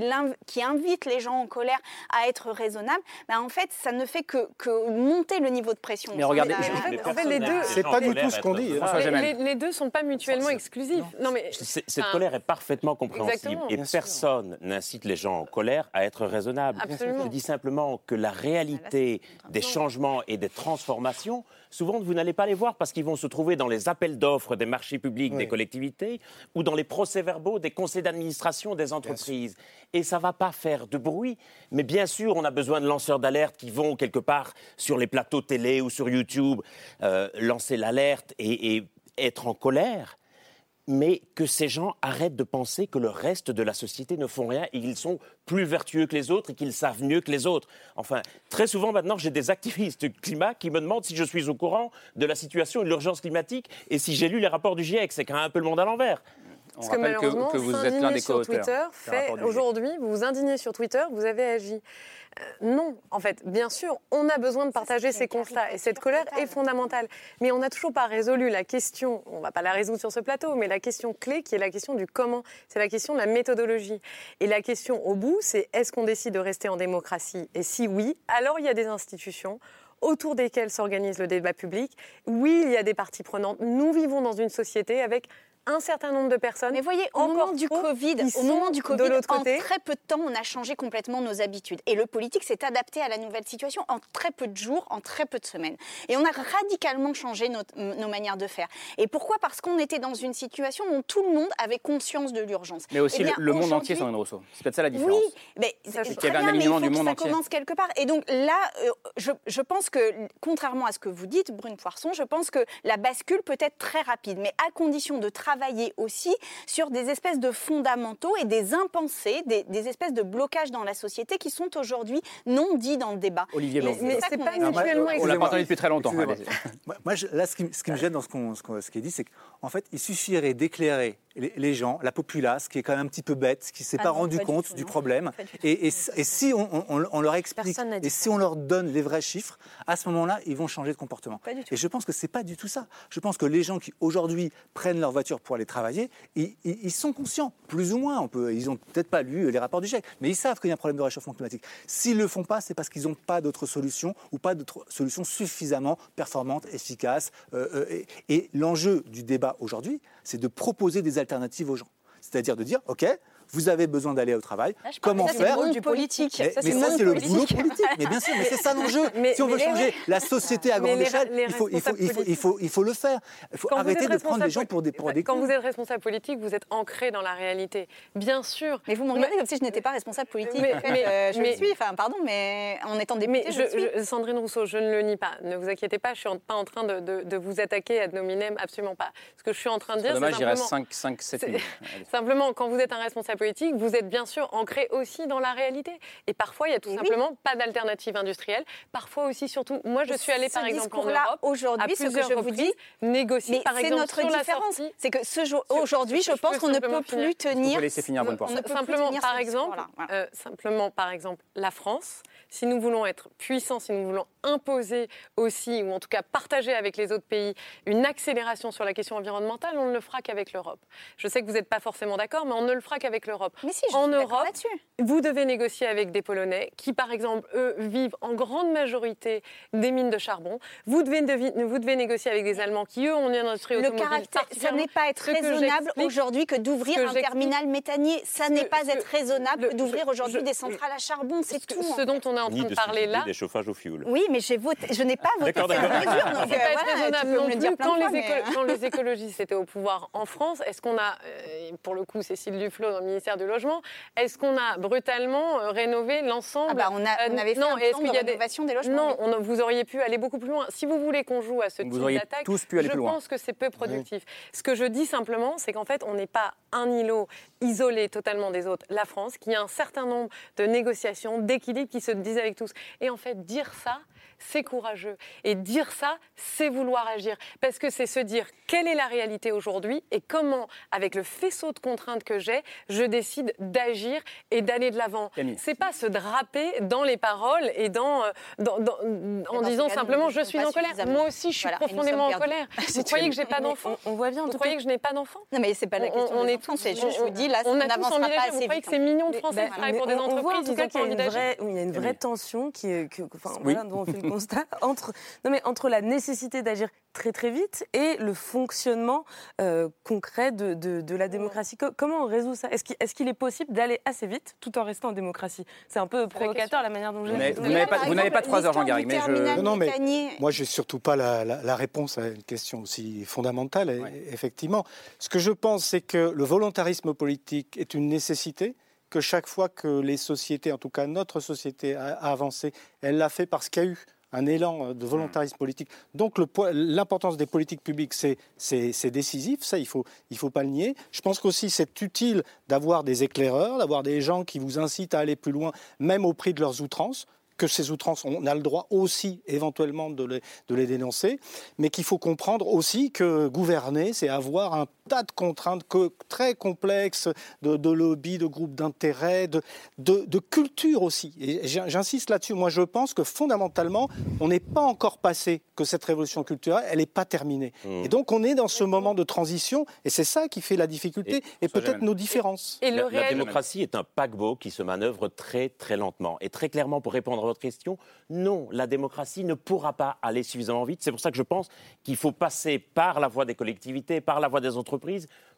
invite les gens en colère à être raisonnables, ben en fait, ça ne fait que, que monter le niveau de pression. Mais regardez, je- en fait, mais en fait, les deux. C'est pas du tout ce qu'on dit. François Les, les- deux sont pas mutuellement exclusifs. Non, mais C'est- Cette Enfin, colère est parfaitement compréhensible Exactement. et personne n'incite les gens en colère à être raisonnables. Absolument. Je dis simplement que la réalité des changements et des transformations, souvent vous n'allez pas les voir parce qu'ils vont se trouver dans les appels d'offres des marchés publics des collectivités ou dans les procès-verbaux des conseils d'administration des entreprises. Et ça va pas faire de bruit, mais bien sûr, on a besoin de lanceurs d'alerte qui vont quelque part sur les plateaux télé ou sur YouTube euh, lancer l'alerte et- et être en colère mais que ces gens arrêtent de penser que le reste de la société ne font rien et qu'ils sont plus vertueux que les autres et qu'ils savent mieux que les autres. Enfin, très souvent maintenant, j'ai des activistes du climat qui me demandent si je suis au courant de la situation et de l'urgence climatique et si j'ai lu les rapports du GIEC. C'est quand même un peu le monde à l'envers. On Parce que rappelle que, malheureusement, que vous êtes l'un des sur. Twitter fait aujourd'hui, vous vous indignez sur Twitter, vous avez agi. Euh, non, en fait, bien sûr, on a besoin de partager ces constats et cette colère est fondamentale. Mais on n'a toujours pas résolu la question, on ne va pas la résoudre sur ce plateau, mais la question clé qui est la question du comment, c'est la question de la méthodologie. Et la question au bout, c'est est-ce qu'on décide de rester en démocratie? Et si oui, alors il y a des institutions autour desquelles s'organise le débat public. Oui, il y a des parties prenantes. Nous vivons dans une société avec un certain nombre de personnes. Mais voyez, au moment du Covid, au moment du de Covid, en côté. très peu de temps, on a changé complètement nos habitudes. Et le politique s'est adapté à la nouvelle situation en très peu de jours, en très peu de semaines. Et on a radicalement changé notre- nos manières de faire. Et pourquoi? Parce qu'on était dans une situation où tout le monde avait conscience de l'urgence. Mais aussi Eh bien, le, le monde entier, Sandrine Rousseau. C'est peut-être ça la différence. oui, mais C'est qu'il y très avait un bien, mais il alignement faut du que monde ça entier. commence quelque part. Et donc là, euh, je, je pense que, contrairement à ce que vous dites, Brune Poisson, je pense que la bascule peut être très rapide, mais à condition de travailler aussi sur des espèces de fondamentaux et des impensés, des, des espèces de blocages dans la société qui sont aujourd'hui non dits dans le débat. Olivier Et Blanc. c'est pas mutuellement On l'a pas entendu depuis très longtemps. Moi, moi, je- là, ce qui, ce qui me gêne dans ce, qu'on- ce qu'on- ce qui est dit, c'est qu'en fait, il suffirait d'éclairer les, les gens, la populace, qui est quand même un petit peu bête, qui ne s'est Ah pas non, rendu pas du compte tout, du problème. Du. Et, et- et si on, on- on leur explique, et si on leur donne les vrais chiffres, à ce moment-là, ils vont changer de comportement. Et je pense que c'est pas du tout ça. Je pense que les gens qui aujourd'hui prennent leur voiture pour aller travailler, ils, ils- ils sont conscients, plus ou moins. On peut, ils ont peut-être pas lu les rapports du GIEC, mais ils savent qu'il y a un problème de réchauffement climatique. S'ils le font pas, c'est parce qu'ils n'ont pas d'autres solutions ou pas d'autres solutions suffisamment performantes, efficaces. euh, euh, et et l'enjeu du débat aujourd'hui, c'est de proposer des alternatives aux gens. C'est-à-dire de dire, OK, vous avez besoin d'aller au travail, Là, parle- comment ça, c'est faire du politique. mais, Ça, mais c'est ça, le c'est boulot politique. Mais bien sûr, mais c'est ça l'enjeu. Mais- si on veut changer la société à grande échelle, il faut, il, faut, il, faut, responsables il, faut, il faut le faire. Il faut Quand arrêter de prendre les gens pour des, pour des Quand vous êtes responsable politique, vous êtes ancré dans la réalité. Bien sûr. Mais vous me regardez comme si je n'étais pas responsable politique. Mais- mais- euh, je mais- le suis, enfin, pardon, mais en étant députée, je, je, le suis. je- Sandrine Rousseau, je ne le nie pas. Ne vous inquiétez pas, je suis en- pas en train de, de- de vous attaquer ad hominem, absolument pas. Ce que je suis en train de C'est dire, dommage, c'est il reste simplement... 5, 5 7 c'est- minutes. Simplement, quand vous êtes un responsable politique, vous êtes bien sûr ancré aussi dans la réalité. Et parfois, il y a tout oui. simplement pas d'alternative industrielle. Parfois aussi, surtout, moi, je suis allée Ce par exemple en Europe. aujourd'hui, ce que je vous dis, négocier Mais par c'est exemple notre sur la différence. sortie. C'est que ce jour- Sur- aujourd'hui, je je pense qu'on ne peut finir. plus tenir. Vous laisser finir, bonne on porte. ne peut plus simplement, tenir par exemple. Voilà. euh, simplement, par exemple, la France, si nous voulons être puissants, si nous voulons imposer aussi, ou en tout cas partager avec les autres pays, une accélération sur la question environnementale, on ne le fera qu'avec l'Europe. Je sais que vous n'êtes pas forcément d'accord, mais on ne le fera qu'avec l'Europe. Mais si, je en suis Europe, vous devez négocier avec des Polonais qui, par exemple, eux, vivent en grande majorité des mines de charbon. Vous devez, devi- vous devez négocier avec des Allemands qui, eux, ont une industrie Le automobile caractère, ça n'est pas être Ce raisonnable aujourd'hui que d'ouvrir ce un terminal méthanier. Ça ce n'est pas ce être raisonnable le- d'ouvrir aujourd'hui des centrales à charbon. C'est Ce, tout. ce en dont on est en train de parler là, des chauffages au fioul. Oui, mais j'ai voté, je n'ai pas voté D'accord, cette d'accord. mesure. Donc, raisonnable le Quand les, écologistes étaient au pouvoir en France, est-ce qu'on a, euh, pour le coup, Cécile Duflot dans le ministère du Logement, est-ce qu'on a brutalement euh, rénové l'ensemble Ah bah, on, a, on Euh, avait fait non, un plan de y a des- rénovation des logements. Non, on- vous auriez pu aller beaucoup plus loin. Si vous voulez qu'on joue à ce Vous type d'attaque, tous pu aller je plus loin. pense que c'est peu productif. Ce que je dis simplement, c'est qu'en fait, on n'est pas un îlot isolé totalement des autres. La France, qui a un certain nombre de négociations, d'équilibres qui se disent avec tous. Et en fait, dire ça, c'est courageux. Et dire ça, c'est vouloir agir. Parce que c'est se dire quelle est la réalité aujourd'hui et comment, avec le faisceau de contraintes que j'ai, je décide d'agir et d'aller de l'avant. C'est pas se draper dans les paroles et dans, euh, dans- dans- en disant cas, simplement nous je suis en colère. Moi aussi, je suis Voilà, profondément en colère. Vous C'est croyez que j'ai pas Mais d'enfants on, on voit bien en Vous croyez que je n'ai pas d'enfants Non, mais c'est pas la On- question on des est tous- c'est juste, je on- vous dis, là, on envisagé, pas Vous assez croyez vite. que ces millions de Français bah, qui travaillent pour des entreprises, il y a une vraie tension qui, enfin, dont on fait le constat entre, non mais entre la nécessité d'agir très très vite et le fonctionnement euh, concret de, de- de la démocratie. Co- comment on résout ça? Est-ce qu'il est, qu'il est possible d'aller assez vite tout en restant en démocratie? C'est un peu provocateur la manière dont je Vous n'avez- l'ai vous n'avez pas, n'avez pas exemple, trois heures, Jean Garrigue, mais je... Non, non, mais moi, je n'ai surtout pas la, la- la réponse à une question aussi fondamentale. Effectivement, ce que je pense, c'est que le volontarisme politique est une nécessité, que chaque fois que les sociétés, en tout cas notre société, a, a avancé, elle l'a fait parce qu'il y a eu un élan euh, de volontarisme politique. Donc l'importance des politiques publiques, c'est décisif, ça il ne faut, il faut pas le nier. Je pense qu'aussi c'est utile d'avoir des éclaireurs, d'avoir des gens qui vous incitent à aller plus loin, même au prix de leurs outrances que ces outrances, on a le droit aussi éventuellement de les, de les dénoncer, mais qu'il faut comprendre aussi que gouverner, c'est avoir un tas de contraintes que- très complexes, de, de lobby, de groupes d'intérêt, de, de, de culture aussi. Et j'in- j'insiste là-dessus. Moi, je pense que fondamentalement, on n'est pas encore passé que cette révolution culturelle, elle n'est pas terminée. Mmh. Et donc, on est dans ce moment de transition, et c'est ça qui fait la difficulté, et, peut-être nos différences. la, la démocratie est un paquebot qui se manœuvre très très lentement. Et très clairement, pour répondre à votre question, non, la démocratie ne pourra pas aller suffisamment vite. C'est pour ça que je pense qu'il faut passer par la voie des collectivités, par la voie des entreprises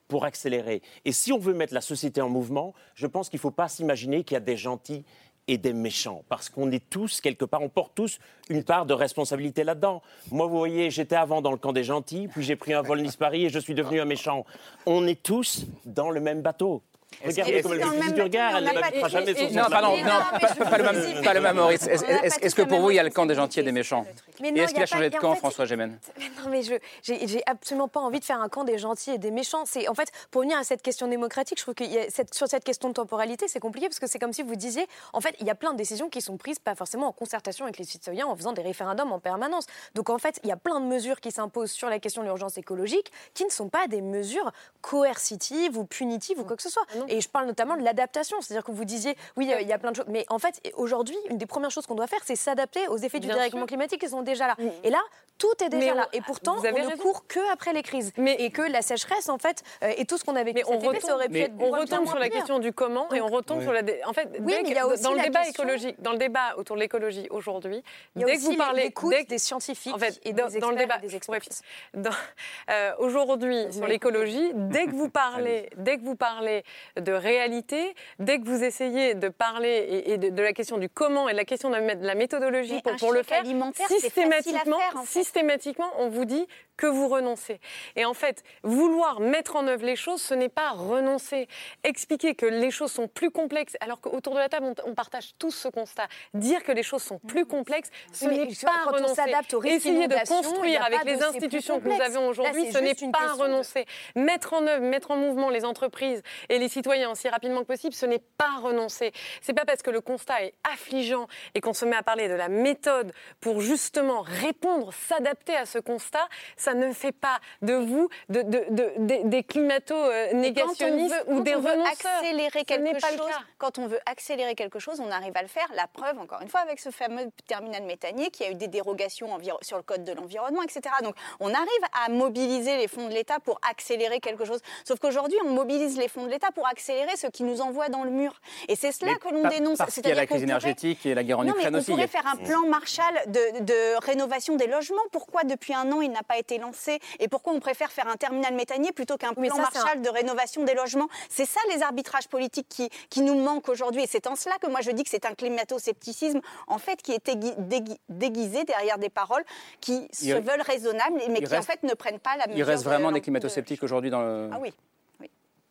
pour accélérer. Et si on veut mettre la société en mouvement, je pense qu'il ne faut pas s'imaginer qu'il y a des gentils et des méchants, parce qu'on est tous, quelque part, on porte tous une part de responsabilité là-dedans. Moi, vous voyez, j'étais avant dans le camp des gentils, puis j'ai pris un vol Nice-Paris et je suis devenu un méchant. On est tous dans le même bateau. Regardez comme elle fait du regard, elle ne m'habitera jamais son Non, pardon, non, pas, le même, pas le même, Maurice. Est-ce que pour vous, il y a le camp des gentils et des méchants Et est-ce il qu'il a changé de camp, François Gémen Non, mais je j'ai absolument pas envie de faire un camp des gentils et des méchants. C'est en fait pour venir à cette question démocratique, je trouve que sur cette question de temporalité, c'est compliqué parce que c'est comme si vous disiez, en fait, il y a plein de décisions qui sont prises pas forcément en concertation avec les citoyens, en faisant des référendums en permanence. Donc en fait, il y a plein de mesures qui s'imposent sur la question de l'urgence écologique qui ne sont pas des mesures coercitives ou punitives ou quoi que ce soit. Et je parle notamment de l'adaptation, c'est-à-dire que vous disiez, oui, euh, il y a plein de choses, mais en fait, aujourd'hui, une des premières choses qu'on doit faire, c'est s'adapter aux effets du Bien dérèglement sûr. climatique qui sont déjà là. Et là, tout est déjà Mais on- là. Et pourtant, vous avez on ne raison. court que après les crises. et que la sécheresse, en fait, euh, et tout ce qu'on a vécu Mais on été, ça aurait retombe, pu être on retombe sur la pire. question du comment et on retombe Oui. sur la. dé- En fait, Oui, dès mais que- il y a aussi dans le débat question- écologique, dans le débat autour de l'écologie aujourd'hui, dès que vous parlez dès que- des scientifiques en fait, et dans, des dans le débat, euh, aujourd'hui sur l'écologie, dès que vous parlez, dès que vous parlez de réalité, dès que vous essayez de parler et, et de, de la question du comment et de la question de la, de la méthodologie Mais pour, le faire, systématiquement, faire, en fait. systématiquement, on vous dit que vous renoncez. Et en fait, vouloir mettre en œuvre les choses, ce n'est pas renoncer. Expliquer que les choses sont plus complexes, alors qu'autour de la table, on, on partage tous ce constat. Dire que les choses sont plus complexes, ce n'est pas quand on renoncer. risques Essayer de construire avec les institutions que nous avons aujourd'hui, ce n'est pas de- renoncer. Mettre en œuvre, mettre en mouvement les entreprises et les citoyens aussi rapidement que possible, ce n'est pas renoncer. C'est pas parce que le constat est affligeant et qu'on se met à parler de la méthode pour justement répondre, s'adapter à ce constat, ça ne fait pas de vous de, de- de- des- climato-négationnistes veut- ou des quand on veut renonceurs. accélérer quelque pas chose, quand on veut accélérer quelque chose, on arrive à le faire. La preuve, encore une fois, avec ce fameux terminal méthanier qui a eu des dérogations sur le code de l'environnement, etc. Donc, on arrive à mobiliser les fonds de l'État pour accélérer quelque chose. Sauf qu'aujourd'hui, on mobilise les fonds de l'État pour accélérer ce qui nous envoie dans le mur. Et c'est cela Mais que l'on dénonce. Parce qu'il y a la C'est-à-dire qu'on crise énergétique et la guerre en non, Ukraine mais on aussi. y pourrait a- faire un plan Marshall de, de rénovation des logements. Pourquoi depuis un an il n'a pas été lancé? Et pourquoi on préfère faire un terminal méthanier plutôt qu'un plan ça, Marshall de rénovation des logements? C'est ça les arbitrages politiques qui, qui nous manquent aujourd'hui. Et c'est en cela que moi je dis que c'est un climato-scepticisme en fait qui est aigui- dégui- déguisé derrière des paroles qui Il- se veulent raisonnables mais qui en fait ne prennent pas la mesure. Il reste de vraiment des de- climato-sceptiques aujourd'hui dans le. Ah oui.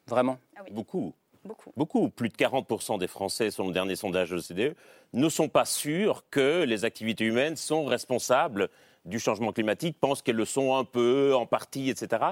Vraiment Beaucoup. Beaucoup. Beaucoup. Plus de 40% des Français, selon le dernier sondage de l'OCDE, ne sont pas sûrs que les activités humaines sont responsables du changement climatique, pensent qu'elles le sont un peu, en partie, etc.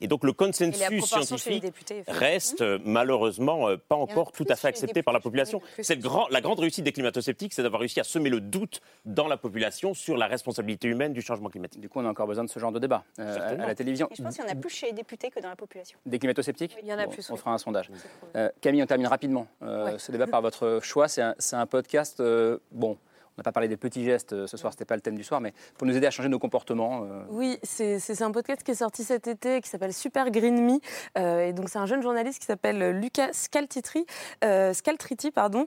Et donc le consensus scientifique députés reste euh, malheureusement euh, pas encore tout à fait accepté par la population. C'est grand, la grande réussite des climato-sceptiques, c'est d'avoir réussi à semer le doute dans la population sur la responsabilité humaine du changement climatique. Du coup, on a encore besoin de ce genre de débat euh, à- la télévision. Et je pense qu'il y en a plus chez les députés que dans la population. Des climato-sceptiques Il y en a Bon, plus, On oui. fera un sondage. Euh, Camille, on termine rapidement. Euh, Ce débat par votre choix, c'est un, podcast. euh, bon, on n'a pas parlé des petits gestes euh, ce soir, c'était pas le thème du soir, mais pour nous aider à changer nos comportements. euh, Oui, c'est un podcast qui est sorti cet été qui s'appelle Super Green Me. Euh, et donc, c'est un jeune journaliste qui s'appelle Lucas Scaltitri, Scaltriti, pardon,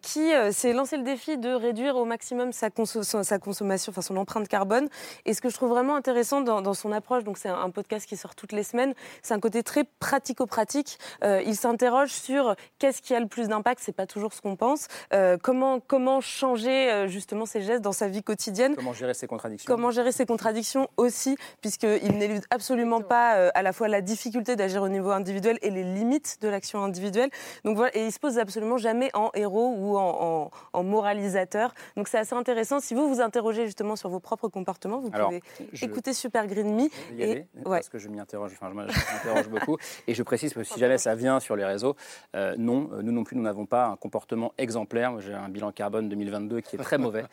qui s'est lancé le défi de réduire au maximum sa, consommation, enfin son empreinte carbone. Et ce que je trouve vraiment intéressant dans, son approche, donc c'est un, un podcast qui sort toutes les semaines, c'est un côté très pratico-pratique. Il s'interroge sur qu'est-ce qui a le plus d'impact, c'est pas toujours ce qu'on pense. Comment, comment changer justement ses gestes dans sa vie quotidienne. comment gérer ces contradictions Comment gérer ces contradictions aussi, puisqu'il n'élude absolument pas euh, à la fois la difficulté d'agir au niveau individuel et les limites de l'action individuelle. Donc voilà, et il se pose absolument jamais en héros ou en, en- en moralisateur. Donc c'est assez intéressant. Si vous vous interrogez justement sur vos propres comportements, vous Alors, pouvez je- écouter Super Green Me. Je vais y Et- aller, ouais. parce que je m'y interroge, enfin, je m'interroge beaucoup. Et je précise que si jamais ça vient sur les réseaux, euh, non, euh, nous non plus, nous n'avons pas un comportement exemplaire. J'ai un bilan carbone 2022 qui est très mauvais.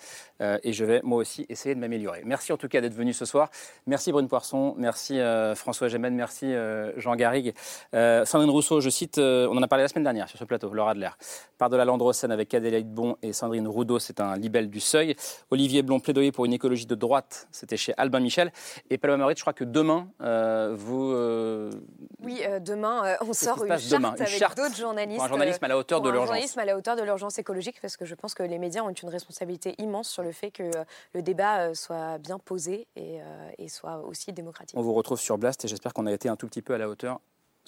Euh, et je vais moi aussi essayer de m'améliorer. Merci en tout cas d'être venu ce soir. Merci Brune Poisson, merci euh, François Gémen, merci euh, Jean Garrigue. Euh, Sandrine Rousseau, je cite, euh, on en a parlé la semaine dernière sur ce plateau, Laura Adler. Par de la Landrocène avec Adélaïde Bon et Sandrine Roudot, c'est un libelle du seuil. Olivier Blond, plaidoyer pour une écologie de droite, c'était chez Albin Michel. Et Paloma Maurice, je crois que demain, vous. Oui, demain, on sort une charte demain Une avec charte d'autres journalistes. pour un journalisme à la hauteur de l'urgence. journalisme à la hauteur de l'urgence écologique, parce que je pense que les médias ont une responsabilité immense sur le fait que euh, le débat euh, soit bien posé et, euh, et soit aussi démocratique. On vous retrouve sur Blast et j'espère qu'on a été un tout petit peu à la hauteur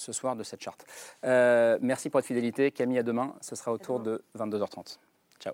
ce soir de cette charte. Euh, merci pour votre fidélité. Camille, à demain. Ce sera autour de 22h30. Ciao.